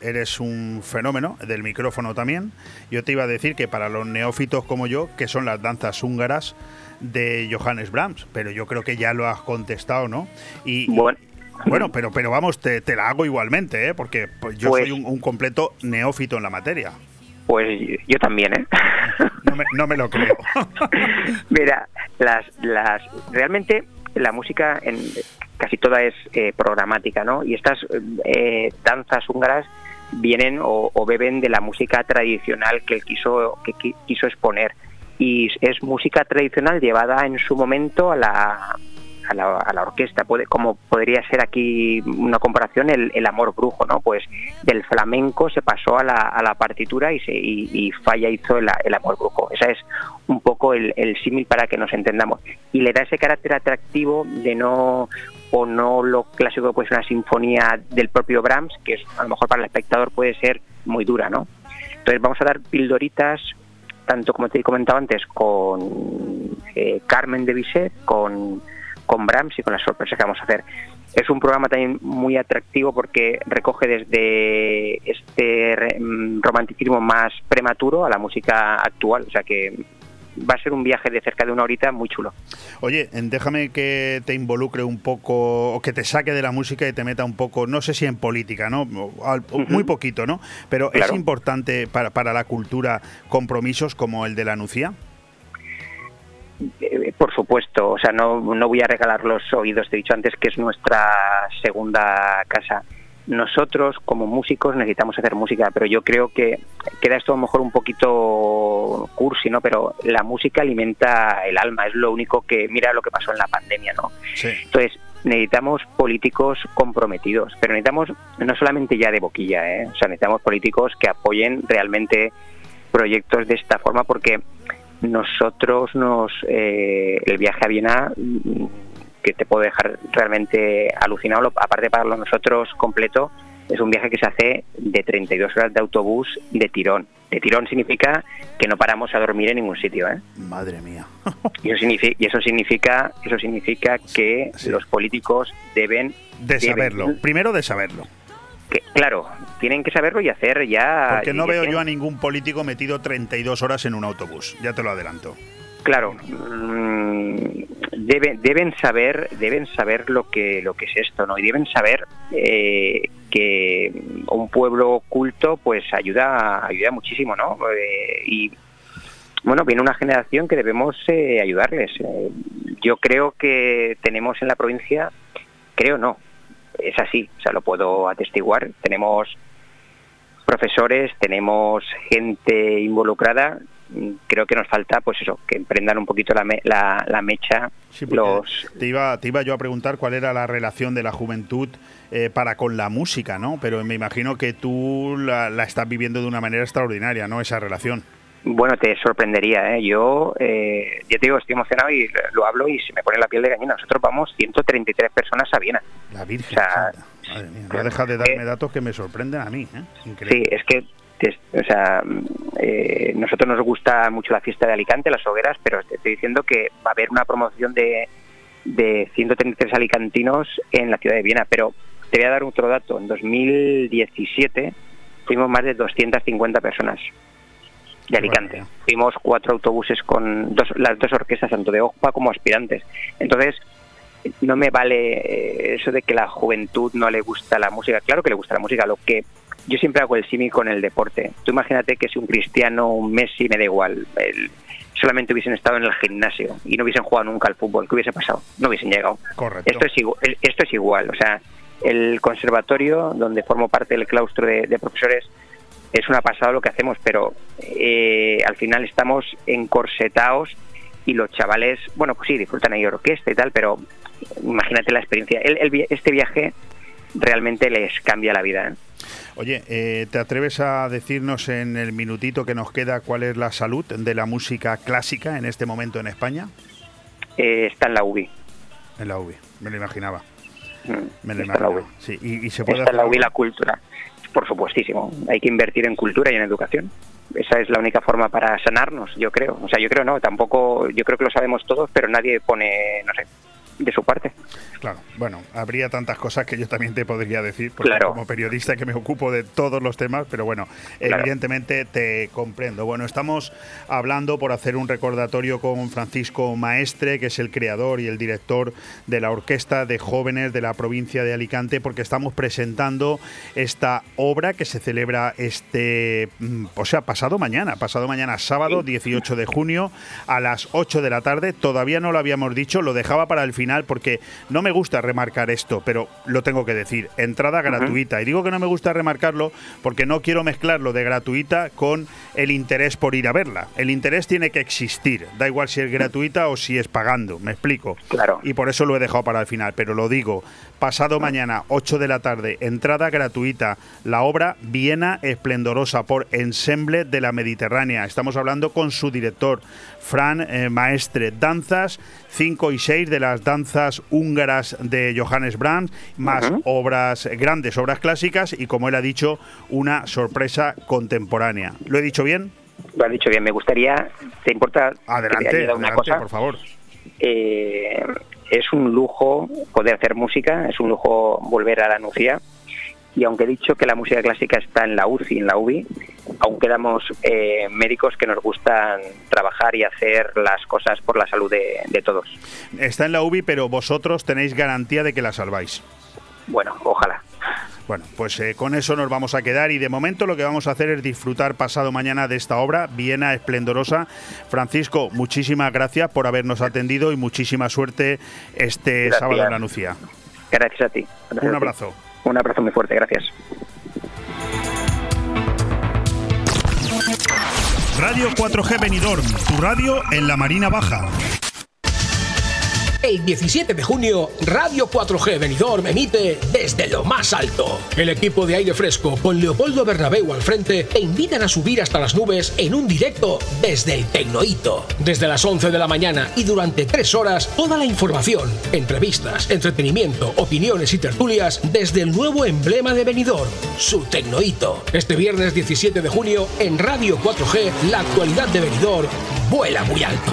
eres un fenómeno del micrófono también, yo te iba a decir que para los neófitos como yo, que son las danzas húngaras de Johannes Brahms, pero yo creo que ya lo has contestado, ¿no? Y, bueno. Bueno, pero, pero vamos, te, te la hago igualmente, ¿eh? porque pues, yo soy pues un, un completo neófito en la materia. Pues yo también, ¿eh? No me, lo creo. [laughs] Mira, las, las, realmente la música en casi toda es eh, programática, ¿no? Y estas eh, danzas húngaras vienen o, beben de la música tradicional que él quiso, que quiso exponer. Y es música tradicional llevada en su momento a la, a la, a la orquesta, puede, como podría ser aquí una comparación el, el, amor brujo, ¿no? Pues del flamenco se pasó a la, partitura y, se, y, Falla hizo el, amor brujo. Ese es un poco el, el símil para que nos entendamos. Y le da ese carácter atractivo de no o no lo clásico pues una sinfonía del propio Brahms, que es, a lo mejor para el espectador puede ser muy dura, ¿no? Entonces vamos a dar pildoritas tanto como te he comentado antes con eh, Carmen de Bizet, con con Brahms y con la sorpresa que vamos a hacer. Es un programa también muy atractivo porque recoge desde este mm, romanticismo más prematuro a la música actual, o sea que va a ser un viaje de cerca de una horita muy chulo. Oye, déjame que te involucre un poco, o que te saque de la música y te meta un poco, no sé si en política, ¿no? Muy poquito, ¿no? Pero es importante para, para la cultura compromisos como el de la Nucía. Eh, por supuesto, o sea, no, no voy a regalar los oídos, te he dicho antes que es nuestra segunda casa. nosotros como músicos necesitamos hacer música, pero yo creo que queda esto a lo mejor un poquito cursi, ¿no? Pero la música alimenta el alma, es lo único que, mira lo que pasó en la pandemia, ¿no? Entonces, necesitamos políticos comprometidos, pero necesitamos no solamente ya de boquilla, ¿eh? o sea, necesitamos políticos que apoyen realmente proyectos de esta forma porque nosotros nos eh, el viaje a Viena mm, que te puede dejar realmente alucinado, aparte para nosotros completo, es un viaje que se hace de 32 horas de autobús de tirón. De tirón significa que no paramos a dormir en ningún sitio. ¿eh? Madre mía. [laughs] y, eso significa, y eso significa, eso significa que los políticos deben... De saberlo. Primero de saberlo. Que, claro, tienen que saberlo y hacer ya... Porque no veo yo a ningún político metido 32 horas en un autobús, ya te lo adelanto. Claro, mm, deben, deben saber, deben saber lo que lo que es esto, ¿no? Y deben saber eh, que un pueblo culto, pues ayuda, ayuda muchísimo, ¿no? Eh, y bueno, viene una generación que debemos eh, ayudarles. yo creo que tenemos en la provincia, creo no, es así, o sea, lo puedo atestiguar. Tenemos profesores, tenemos gente involucrada creo que nos falta, pues eso, que emprendan un poquito la, la, mecha. los... te, iba, te iba yo a preguntar cuál era la relación de la juventud eh, para con la música, ¿no? Pero me imagino que tú la, estás viviendo de una manera extraordinaria, ¿no? Esa relación. Bueno, te sorprendería, ¿eh? Yo, eh, ya te digo, estoy emocionado y lo hablo y se me pone la piel de gallina. Nosotros vamos 133 personas a Viena. La Virgen. Madre mía, no dejas de darme datos que me sorprenden a mí. ¿eh? Sí, es que o sea, eh, nosotros nos gusta mucho la fiesta de Alicante, las hogueras, pero te estoy diciendo que va a haber una promoción de, de 133 alicantinos en la ciudad de Viena, pero te voy a dar otro dato. En 2017 fuimos más de 250 personas de Alicante. Fuimos cuatro autobuses con dos, las dos orquestas, tanto de OJPA como aspirantes. Entonces, no me vale eh, eso de que la juventud no le gusta la música. Claro que le gusta la música. Lo que yo siempre hago el símil con el deporte. Tú imagínate que si un Cristiano, un Messi, me da igual, solamente hubiesen estado en el gimnasio y no hubiesen jugado nunca al fútbol, ¿qué hubiese pasado? No hubiesen llegado. Correcto. Esto es igual, esto es igual. o sea, el conservatorio donde formo parte del claustro de, profesores es una pasada lo que hacemos, pero eh, al final estamos encorsetados y los chavales, bueno, pues sí, disfrutan ahí orquesta y tal, pero imagínate la experiencia. este viaje realmente les cambia la vida. ¿eh? Oye, eh, ¿te atreves a decirnos en el minutito que nos queda cuál es la salud de la música clásica en este momento en España? Eh, está en la UBI. En la UBI, me lo imaginaba. Mm, me lo imaginaba. Sí, y, se puede está en la UBI la cultura. Por supuestísimo. Hay que invertir en cultura y en educación. Esa es la única forma para sanarnos, yo creo. O sea, yo creo no, tampoco, yo creo que lo sabemos todos, pero nadie pone, no sé, de su parte. Claro, bueno, habría tantas cosas que yo también te podría decir, porque como periodista que me ocupo de todos los temas, pero bueno, evidentemente te comprendo. Bueno, estamos hablando por hacer un recordatorio con Francisco Maestre, que es el creador y el director de la Orquesta de Jóvenes de la provincia de Alicante, porque estamos presentando esta obra que se celebra este, mm, o sea, pasado mañana, pasado mañana sábado 18 de junio a las 8 de la tarde. Todavía no lo habíamos dicho, lo dejaba para el final porque no me gusta remarcar esto, pero lo tengo que decir. Entrada gratuita. Y digo que no me gusta remarcarlo porque no quiero mezclarlo de gratuita con el interés por ir a verla. El interés tiene que existir. Da igual si es gratuita o si es pagando. Me explico. Claro. Y por eso lo he dejado para el final. Pero lo digo. Pasado mañana, 8 de la tarde, entrada gratuita. La obra Viena Esplendorosa por Ensemble de la Mediterránea. Estamos hablando con su director, Fran eh, Maestre. Danzas 5 y 6 de las danzas húngaras de Johannes Brahms, más obras grandes, obras clásicas y, como él ha dicho, una sorpresa contemporánea. ¿Lo he dicho bien? Lo has dicho bien. Me gustaría, ¿te importa adelante, una cosa? por favor. Eh, es un lujo poder hacer música, es un lujo volver a la Nucía y aunque he dicho que la música clásica está en la UCI, en la UBI, aún quedamos eh, médicos que nos gustan trabajar y hacer las cosas por la salud de, todos. Está en la UBI, pero vosotros tenéis garantía de que la salváis. Bueno, ojalá. Bueno, pues eh, con eso nos vamos a quedar y de momento lo que vamos a hacer es disfrutar pasado mañana de esta obra, Viena Esplendorosa. Francisco, muchísimas gracias por habernos atendido y muchísima suerte este sábado en la Nucía. Gracias a ti. Un abrazo. Un abrazo muy fuerte, gracias. Radio 4G Benidorm, tu radio en la Marina Baja. El 17 de junio, Radio 4G Benidorm emite desde lo más alto. El equipo de aire fresco, con Leopoldo Bernabeu al frente, te invitan a subir hasta las nubes en un directo desde el Tecnohito. Desde las 11 de la mañana y durante tres horas, toda la información, entrevistas, entretenimiento, opiniones y tertulias desde el nuevo emblema de Benidorm, su Tecnohito. Este viernes 17 de junio, en Radio 4G, la actualidad de Benidorm vuela muy alto.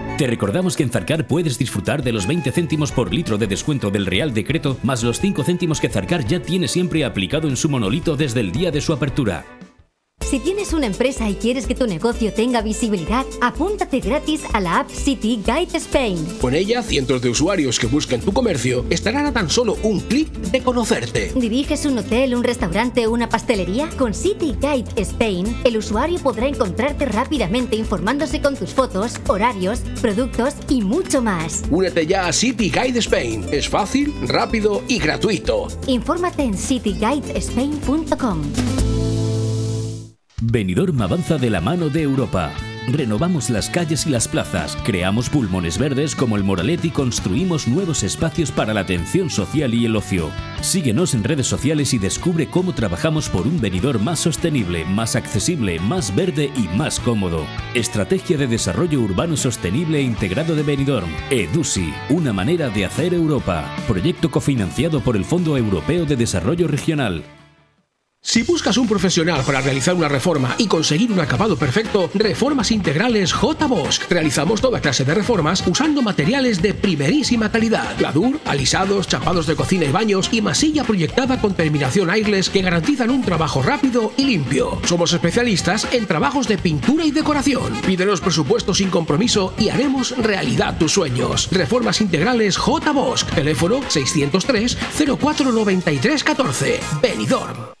Te recordamos que en Zarcar puedes disfrutar de los 20 céntimos por litro de descuento del Real Decreto, más los 5 céntimos que Zarcar ya tiene siempre aplicado en su monolito desde el día de su apertura. Si tienes una empresa y quieres que tu negocio tenga visibilidad, apúntate gratis a la app City Guide Spain. Con ella, cientos de usuarios que busquen tu comercio estarán a tan solo un clic de conocerte. ¿Diriges un hotel, un restaurante o una pastelería? Con City Guide Spain, el usuario podrá encontrarte rápidamente informándose con tus fotos, horarios, productos y mucho más. Únete ya a City Guide Spain. Es fácil, rápido y gratuito. Infórmate en cityguidespain.com. Benidorm avanza de la mano de Europa. Renovamos las calles y las plazas, creamos pulmones verdes como el Moralet y construimos nuevos espacios para la atención social y el ocio. Síguenos en redes sociales y descubre cómo trabajamos por un venidor más sostenible, más accesible, más verde y más cómodo. Estrategia de Desarrollo Urbano Sostenible e Integrado de Benidorm. EDUSI, una manera de hacer Europa. Proyecto cofinanciado por el Fondo Europeo de Desarrollo Regional. Si buscas un profesional para realizar una reforma y conseguir un acabado perfecto, Reformas Integrales J. Bosch. Realizamos toda clase de reformas usando materiales de primerísima calidad. Gladur, alisados, chapados de cocina y baños y masilla proyectada con terminación airless que garantizan un trabajo rápido y limpio. Somos especialistas en trabajos de pintura y decoración. Pídenos presupuesto sin compromiso y haremos realidad tus sueños. Reformas Integrales J. Bosch. Teléfono 603 0493 14. Benidorm.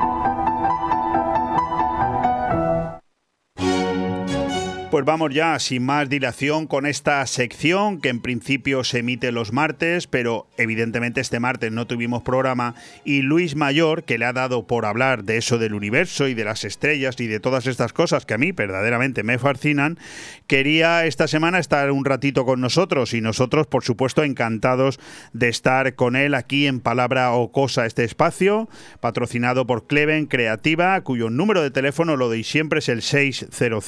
Pues vamos ya, sin más dilación, con esta sección que en principio se emite los martes, pero evidentemente este martes no tuvimos programa y Luis Mayor, que le ha dado por hablar de eso del universo y de las estrellas y de todas estas cosas que a mí verdaderamente me fascinan, quería esta semana estar un ratito con nosotros y nosotros, por supuesto, encantados de estar con él aquí en Palabra o Cosa, este espacio, patrocinado por Cleven Creativa, cuyo número de teléfono lo doy siempre es el 600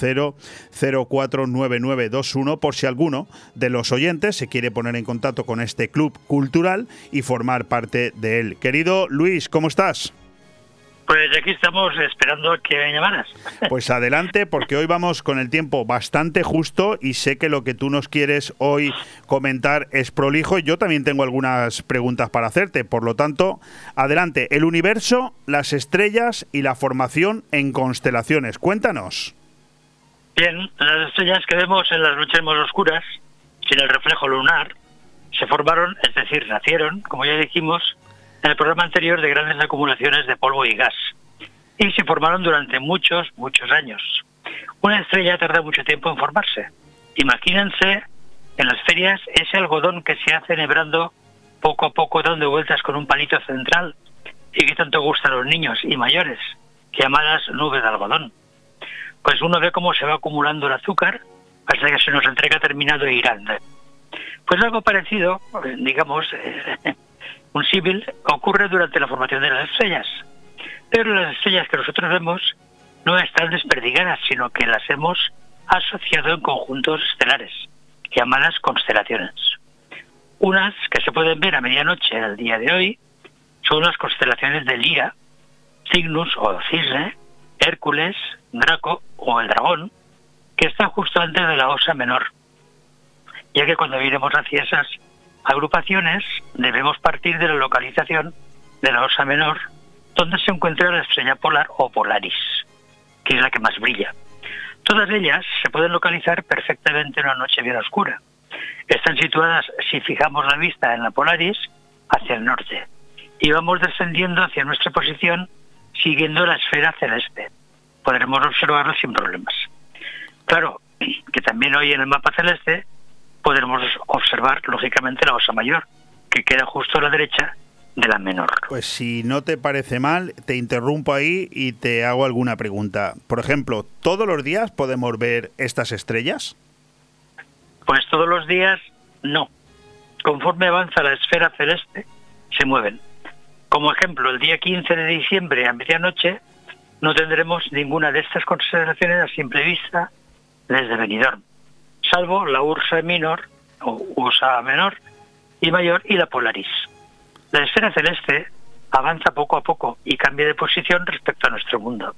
049921 por si alguno de los oyentes se quiere poner en contacto con este club cultural y formar parte de él. Querido Luis, ¿cómo estás? Pues aquí estamos esperando que me llamaras. [laughs] Pues adelante, porque hoy vamos con el tiempo bastante justo y sé que lo que tú nos quieres hoy comentar es prolijo. Yo también tengo algunas preguntas para hacerte, por lo tanto, adelante. El universo, las estrellas y la formación en constelaciones. Cuéntanos. Bien, las estrellas que vemos en las noches más oscuras, sin el reflejo lunar, se formaron, es decir, nacieron, como ya dijimos, en el programa anterior de grandes acumulaciones de polvo y gas. Y se formaron durante muchos, muchos años. Una estrella tarda mucho tiempo en formarse. Imagínense en las ferias ese algodón que se hace enhebrando poco a poco dando vueltas con un palito central y que tanto gusta a los niños y mayores, llamadas nubes de algodón pues uno ve cómo se va acumulando el azúcar hasta que se nos entrega terminado e irán. Pues algo parecido, digamos, [laughs] un símil, ocurre durante la formación de las estrellas. Pero las estrellas que nosotros vemos no están desperdigadas, sino que las hemos asociado en conjuntos estelares, llamadas constelaciones. Unas que se pueden ver a medianoche el día de hoy son las constelaciones de Lira, Cygnus o Cisne, Hércules, Draco o el Dragón, que están justo antes de la Osa Menor. Ya que cuando iremos hacia esas agrupaciones debemos partir de la localización de la Osa Menor, donde se encuentra la estrella polar o Polaris, que es la que más brilla. Todas ellas se pueden localizar perfectamente en una noche bien oscura. Están situadas, si fijamos la vista en la Polaris, hacia el norte. Y vamos descendiendo hacia nuestra posición siguiendo la esfera celeste. Podremos observarlo sin problemas. Claro, que también hoy en el mapa celeste podremos observar, lógicamente, la osa mayor, que queda justo a la derecha de la menor. Pues si no te parece mal, te interrumpo ahí y te hago alguna pregunta. Por ejemplo, ¿todos los días podemos ver estas estrellas? Pues todos los días no. Conforme avanza la esfera celeste, se mueven. Como ejemplo, el día 15 de diciembre a medianoche no tendremos ninguna de estas consideraciones a simple vista desde Benidorm, salvo la Ursa Minor o Ursa Menor y Mayor y la Polaris. La esfera celeste avanza poco a poco y cambia de posición respecto a nuestro mundo.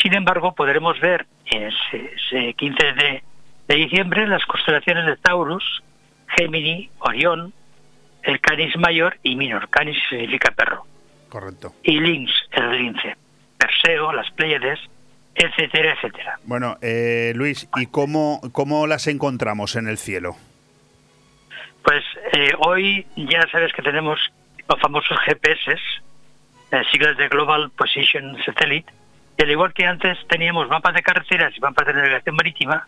Sin embargo, podremos ver en ese, 15 de, de, diciembre las constelaciones de Taurus, Gemini, Orión, el Canis mayor y minor. Canis significa perro. Correcto. Y Lynx, el lince. Perseo, las Pléyades, etcétera, etcétera. Bueno, eh, Luis, ¿y cómo, cómo las encontramos en el cielo? Pues eh, hoy ya sabes que tenemos los famosos GPS, eh, siglas de Global Position Satellite, y al igual que antes teníamos mapas de carreteras y mapas de navegación marítima,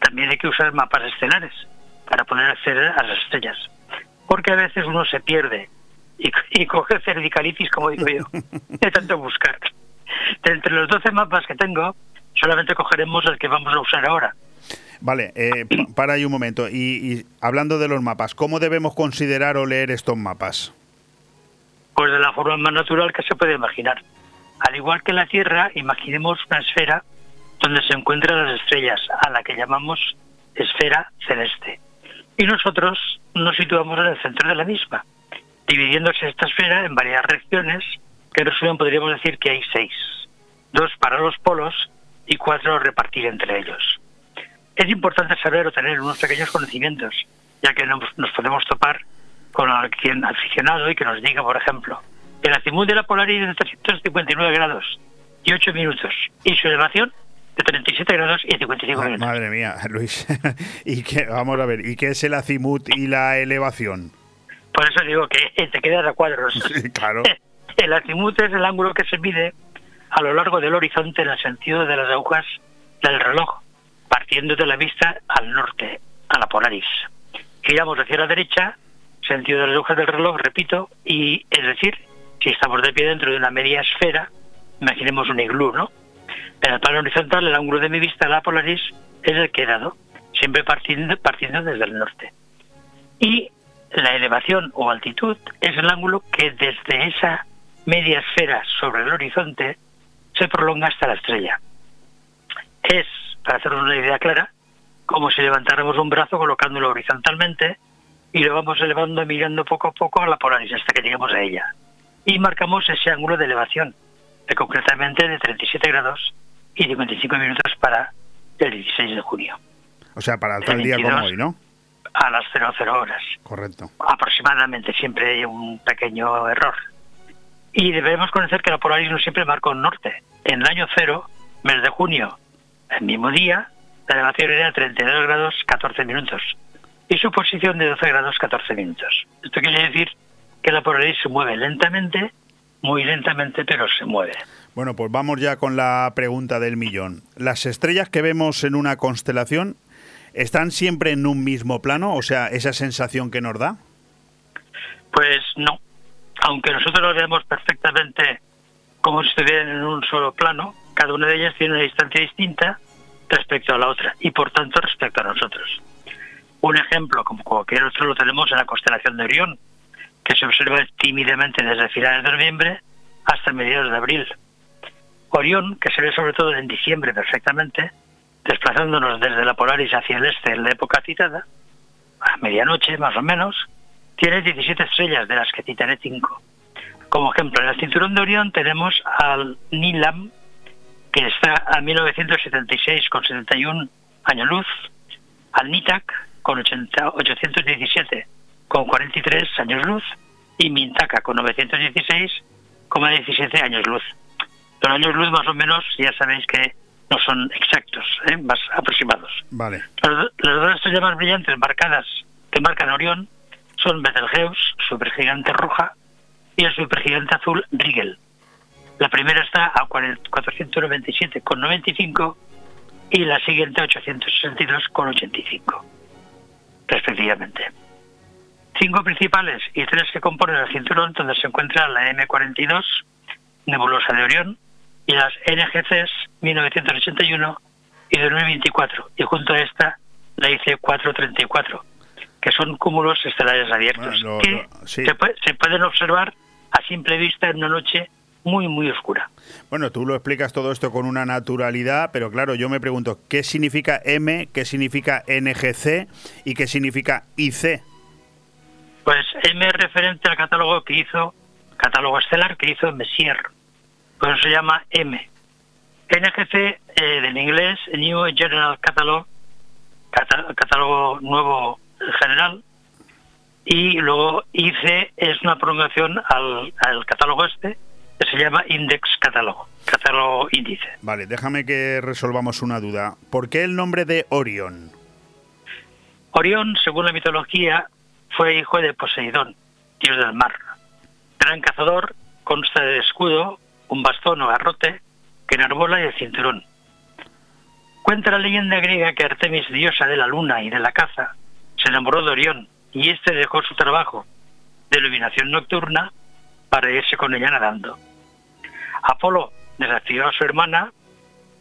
también hay que usar mapas estelares para poder acceder a las estrellas. Porque a veces uno se pierde y, y coge cervicalitis, como digo yo, [laughs] de tanto buscar. De entre los 12 mapas que tengo, solamente cogeremos el que vamos a usar ahora. Vale, eh, [clears throat] para ahí un momento. Y, y, hablando de los mapas, ¿cómo debemos considerar o leer estos mapas? Pues de la forma más natural que se puede imaginar. Al igual que la Tierra, imaginemos una esfera donde se encuentran las estrellas, a la que llamamos esfera celeste. Y nosotros nos situamos en el centro de la misma, dividiéndose esta esfera en varias regiones, que en resumen podríamos decir que hay seis. Dos para los polos y cuatro repartir entre ellos. Es importante saber o tener unos pequeños conocimientos, ya que nos, podemos topar con alguien aficionado y que nos diga, por ejemplo, el azimut de la polaridad es de 359 grados y 8 minutos y su elevación de 37 grados y 55 minutos. Madre mía, [laughs] Luis. [laughs] ¿Y qué, vamos a ver, ¿y qué es el azimut y la elevación? Por eso digo que te quedas a cuadros. [laughs] Sí, claro. El azimut es el ángulo que se mide a lo largo del horizonte en el sentido de las agujas del reloj, partiendo de la vista al norte, a la Polaris. Giramos hacia la derecha sentido de las agujas del reloj, repito, y es decir, si estamos de pie dentro de una media esfera, imaginemos un iglú, ¿no? En el plano horizontal, el ángulo de mi vista, la polaris, es el que he dado, siempre partiendo, desde el norte. Y la elevación o altitud es el ángulo que desde esa media esfera sobre el horizonte se prolonga hasta la estrella. Es, para hacernos una idea clara, como si levantáramos un brazo colocándolo horizontalmente y lo vamos elevando mirando poco a poco a la polaris hasta que lleguemos a ella. Y marcamos ese ángulo de elevación, de concretamente de 37 grados y 55 minutos para el 16 de junio. O sea, para tal día como hoy, ¿no? A las 00 horas. Correcto. Aproximadamente, siempre hay un pequeño error. Y debemos conocer que la polaris no siempre marca un norte. En el año cero, mes de junio, el mismo día, la elevación era de 32 grados 14 minutos y su posición de 12 grados 14 minutos. Esto quiere decir que la polaris se mueve lentamente, muy lentamente, pero se mueve. Bueno, pues vamos ya con la pregunta del millón. ¿Las estrellas que vemos en una constelación están siempre en un mismo plano? O sea, esa sensación que nos da. Pues no. Aunque nosotros lo vemos perfectamente como si estuvieran en un solo plano, cada una de ellas tiene una distancia distinta respecto a la otra y por tanto respecto a nosotros. Un ejemplo, como cualquier otro, lo tenemos en la constelación de Orión, que se observa tímidamente desde finales de noviembre hasta mediados de abril. Orión, que se ve sobre todo en diciembre perfectamente, desplazándonos desde la Polaris hacia el este en la época citada, a medianoche más o menos, tiene 17 estrellas, de las que citaré 5. Como ejemplo, en el cinturón de Orión tenemos al Nilam, que está a 1976 con 71 años luz, al Nitak con 80, 817 con 43 años luz y Mintaka con 916 17 años luz. Los años luz más o menos ya sabéis que no son exactos, ¿eh? más aproximados. Vale. Las, las dos estrellas más brillantes marcadas que marcan Orión son Betelgeuse, supergigante roja, y el supergigante azul Rigel. La primera está a 497,95 y la siguiente a 862,85, respectivamente. Cinco principales y tres que componen el cinturón, donde se encuentra la M42, nebulosa de Orión, y las NGCs 1981 y 2024, y junto a esta la IC 434, que son cúmulos estelares abiertos, que se, se pueden observar a simple vista en una noche muy, muy oscura. Bueno, tú lo explicas todo esto con una naturalidad, pero claro, yo me pregunto, ¿qué significa M, qué significa NGC y qué significa IC? Pues M es referente al catálogo que hizo, catálogo estelar que hizo Messier, por eso se llama M. NGC, eh, del inglés, New General Catalog, catálogo nuevo general, y luego IC es una prolongación al, al catálogo este, que se llama Index Catálogo, catálogo índice. Vale, déjame que resolvamos una duda. ¿Por qué el nombre de Orión? Orión, según la mitología, fue hijo de Poseidón, dios del mar. Gran cazador, consta de escudo, un bastón o garrote, que enarbola y el cinturón. Cuenta la leyenda griega que Artemis, diosa de la luna y de la caza, se enamoró de Orión y éste dejó su trabajo de iluminación nocturna para irse con ella nadando. Apolo desafió a su hermana,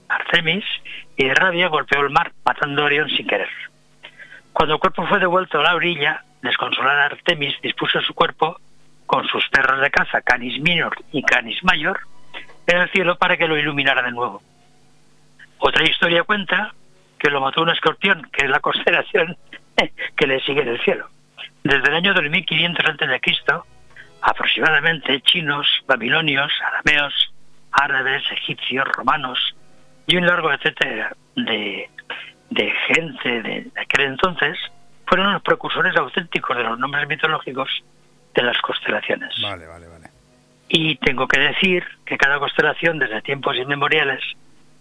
Artemis, y de rabia golpeó el mar, matando a Orión sin querer. Cuando el cuerpo fue devuelto a la orilla, desconsolada Artemis dispuso su cuerpo con sus perros de caza, Canis Minor y Canis Mayor, en el cielo para que lo iluminara de nuevo. Otra historia cuenta que lo mató un escorpión, que es la constelación [laughs] que le sigue en el cielo. Desde el año 2500 a.C., aproximadamente chinos, babilonios, arameos, árabes, egipcios, romanos y un largo etcétera de, de gente de aquel entonces fueron los precursores auténticos de los nombres mitológicos de las constelaciones. Vale, vale, vale. Y tengo que decir que cada constelación desde tiempos inmemoriales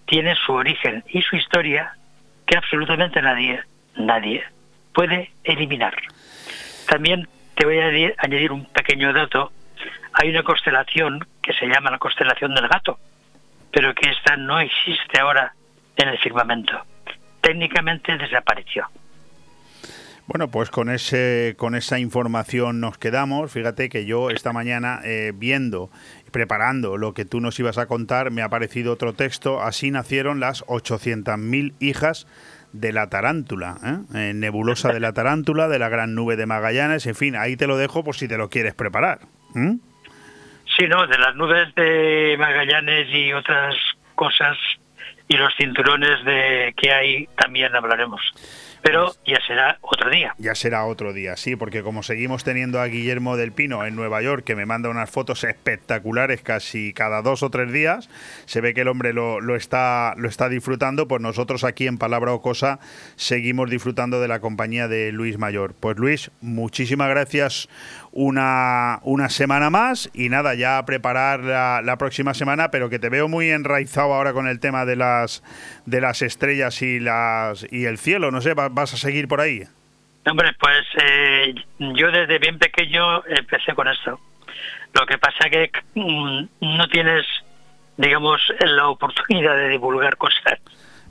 tiene su origen y su historia que absolutamente nadie, nadie puede eliminar. También te voy a añadir un pequeño dato. Hay una constelación que se llama la constelación del gato, pero que esta no existe ahora en el firmamento. Técnicamente desapareció. Bueno, pues con ese, con esa información nos quedamos. Fíjate que yo esta mañana eh, viendo, preparando lo que tú nos ibas a contar, me ha aparecido otro texto. Así nacieron las 800.000 hijas de la tarántula, ¿eh? nebulosa de la tarántula, de la gran nube de Magallanes, en fin, ahí te lo dejo por si te lo quieres preparar. Sí, no, de las nubes de Magallanes y otras cosas y los cinturones de que hay también hablaremos pero pues ya será otro día. Ya será otro día, sí, porque como seguimos teniendo a Guillermo del Pino en Nueva York, que me manda unas fotos espectaculares casi cada dos o tres días, se ve que el hombre lo, lo está, lo está disfrutando, pues nosotros aquí en Palabra o Cosa seguimos disfrutando de la compañía de Luis Mayor. Pues Luis, muchísimas gracias una, una semana más y nada, ya a preparar la, próxima semana, pero que te veo muy enraizado ahora con el tema de las, de las estrellas y, las, y el cielo, no sé, ¿vas a seguir por ahí? Hombre, pues eh, yo desde bien pequeño empecé con esto. Lo que pasa que mm, no tienes, digamos, la oportunidad de divulgar cosas.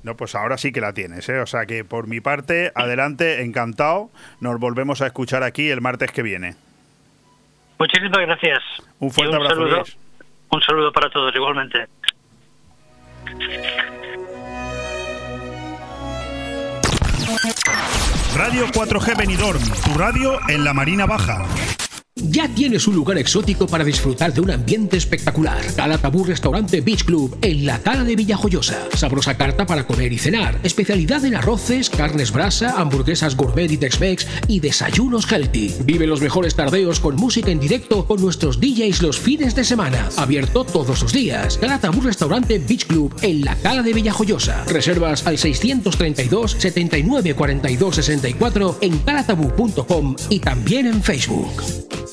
No, pues ahora sí que la tienes, ¿eh? O sea que por mi parte, adelante, encantado. Nos volvemos a escuchar aquí el martes que viene. Muchísimas gracias. Un fuerte abrazo. Saludo, un saludo para todos igualmente. Radio 4G Benidorm, tu radio en la Marina Baja. Ya tienes un lugar exótico para disfrutar de un ambiente espectacular. Calatabú Restaurante Beach Club en la Cala de Villajoyosa. Sabrosa carta para comer y cenar. Especialidad en arroces, carnes brasa, hamburguesas gourmet y Tex-Mex y desayunos healthy. Vive los mejores tardeos con música en directo con nuestros DJs los fines de semana. Abierto todos los días. Calatabú Restaurante Beach Club en la Cala de Villajoyosa. Reservas al 632 79 42 64 en calatabú.com y también en Facebook.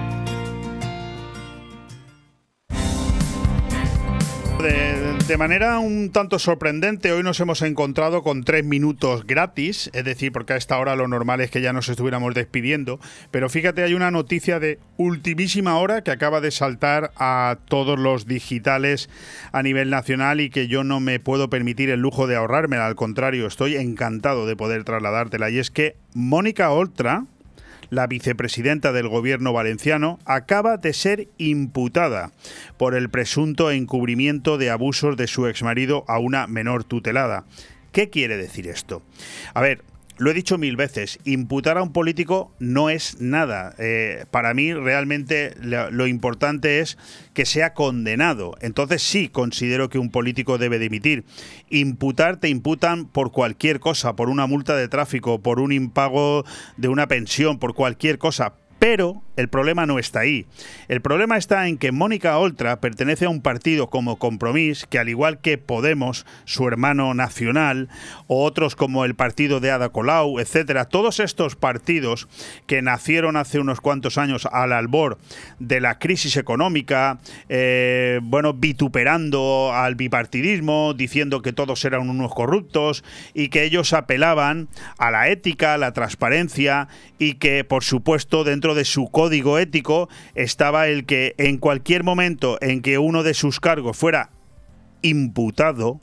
De, manera un tanto sorprendente, hoy nos hemos encontrado con tres minutos gratis, es decir, porque a esta hora lo normal es que ya nos estuviéramos despidiendo, pero fíjate, hay una noticia de ultimísima hora que acaba de saltar a todos los digitales a nivel nacional y que yo no me puedo permitir el lujo de ahorrármela, al contrario, estoy encantado de poder trasladártela, y es que Mónica Oltra, la vicepresidenta del gobierno valenciano, acaba de ser imputada por el presunto encubrimiento de abusos de su exmarido a una menor tutelada. ¿Qué quiere decir esto? A ver, lo he dicho mil veces, imputar a un político no es nada. Eh, para mí realmente lo, lo, importante es que sea condenado. Entonces sí considero que un político debe dimitir. Imputar te imputan por cualquier cosa, por una multa de tráfico, por un impago de una pensión, por cualquier cosa. Pero el problema no está ahí. El problema está en que Mónica Oltra pertenece a un partido como Compromís, que al igual que Podemos, su hermano nacional, o otros como el partido de Ada Colau, etcétera, todos estos partidos que nacieron hace unos cuantos años al albor de la crisis económica, eh, bueno, vituperando al bipartidismo, diciendo que todos eran unos corruptos y que ellos apelaban a la ética, a la transparencia y que, por supuesto, dentro de su código ético estaba el que en cualquier momento en que uno de sus cargos fuera imputado,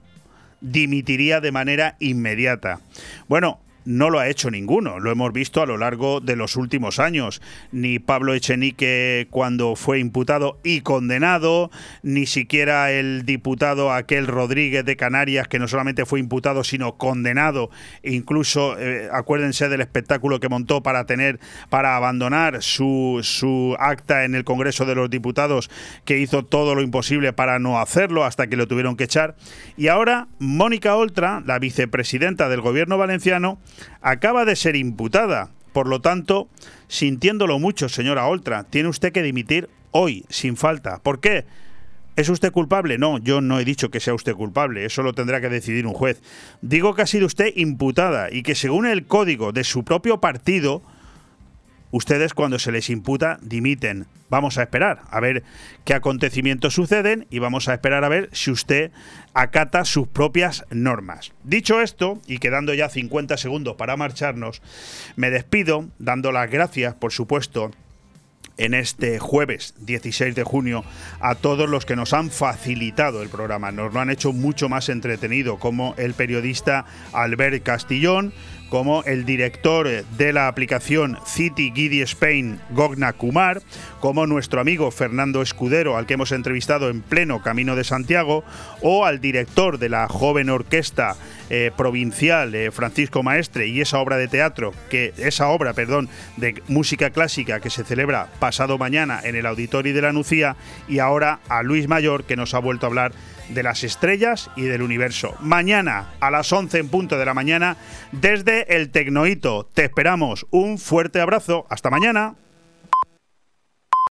dimitiría de manera inmediata. Bueno, no lo ha hecho ninguno. Lo hemos visto a lo largo de los últimos años. Ni Pablo Echenique cuando fue imputado y condenado, ni siquiera el diputado aquel Rodríguez de Canarias que no solamente fue imputado sino condenado. Incluso eh, acuérdense del espectáculo que montó para tener para abandonar su, su acta en el Congreso de los Diputados que hizo todo lo imposible para no hacerlo hasta que lo tuvieron que echar. Y ahora Mónica Oltra, la vicepresidenta del gobierno valenciano, acaba de ser imputada. Por lo tanto, sintiéndolo mucho, señora Oltra, tiene usted que dimitir hoy, sin falta. ¿Por qué? ¿Es usted culpable? No, yo no he dicho que sea usted culpable, eso lo tendrá que decidir un juez. Digo que ha sido usted imputada y que según el código de su propio partido, ustedes cuando se les imputa dimiten. Vamos a esperar a ver qué acontecimientos suceden y vamos a esperar a ver si usted acata sus propias normas. Dicho esto, y quedando ya 50 segundos para marcharnos, me despido dando las gracias, por supuesto, en este jueves 16 de junio a todos los que nos han facilitado el programa. Nos lo han hecho mucho más entretenido, como el periodista Albert Castillón, como el director de la aplicación City Giddy Spain, Gogna Kumar, como nuestro amigo Fernando Escudero, al que hemos entrevistado en pleno Camino de Santiago, o al director de la joven orquesta eh, provincial eh, Francisco Maestre y esa obra de teatro, que esa obra, perdón, de música clásica que se celebra pasado mañana en el Auditorio de la Nucía, y ahora a Luis Mayor, que nos ha vuelto a hablar de las estrellas y del universo. Mañana a las 11 en punto de la mañana desde el Tecnoito. Te esperamos. Un fuerte abrazo. Hasta mañana.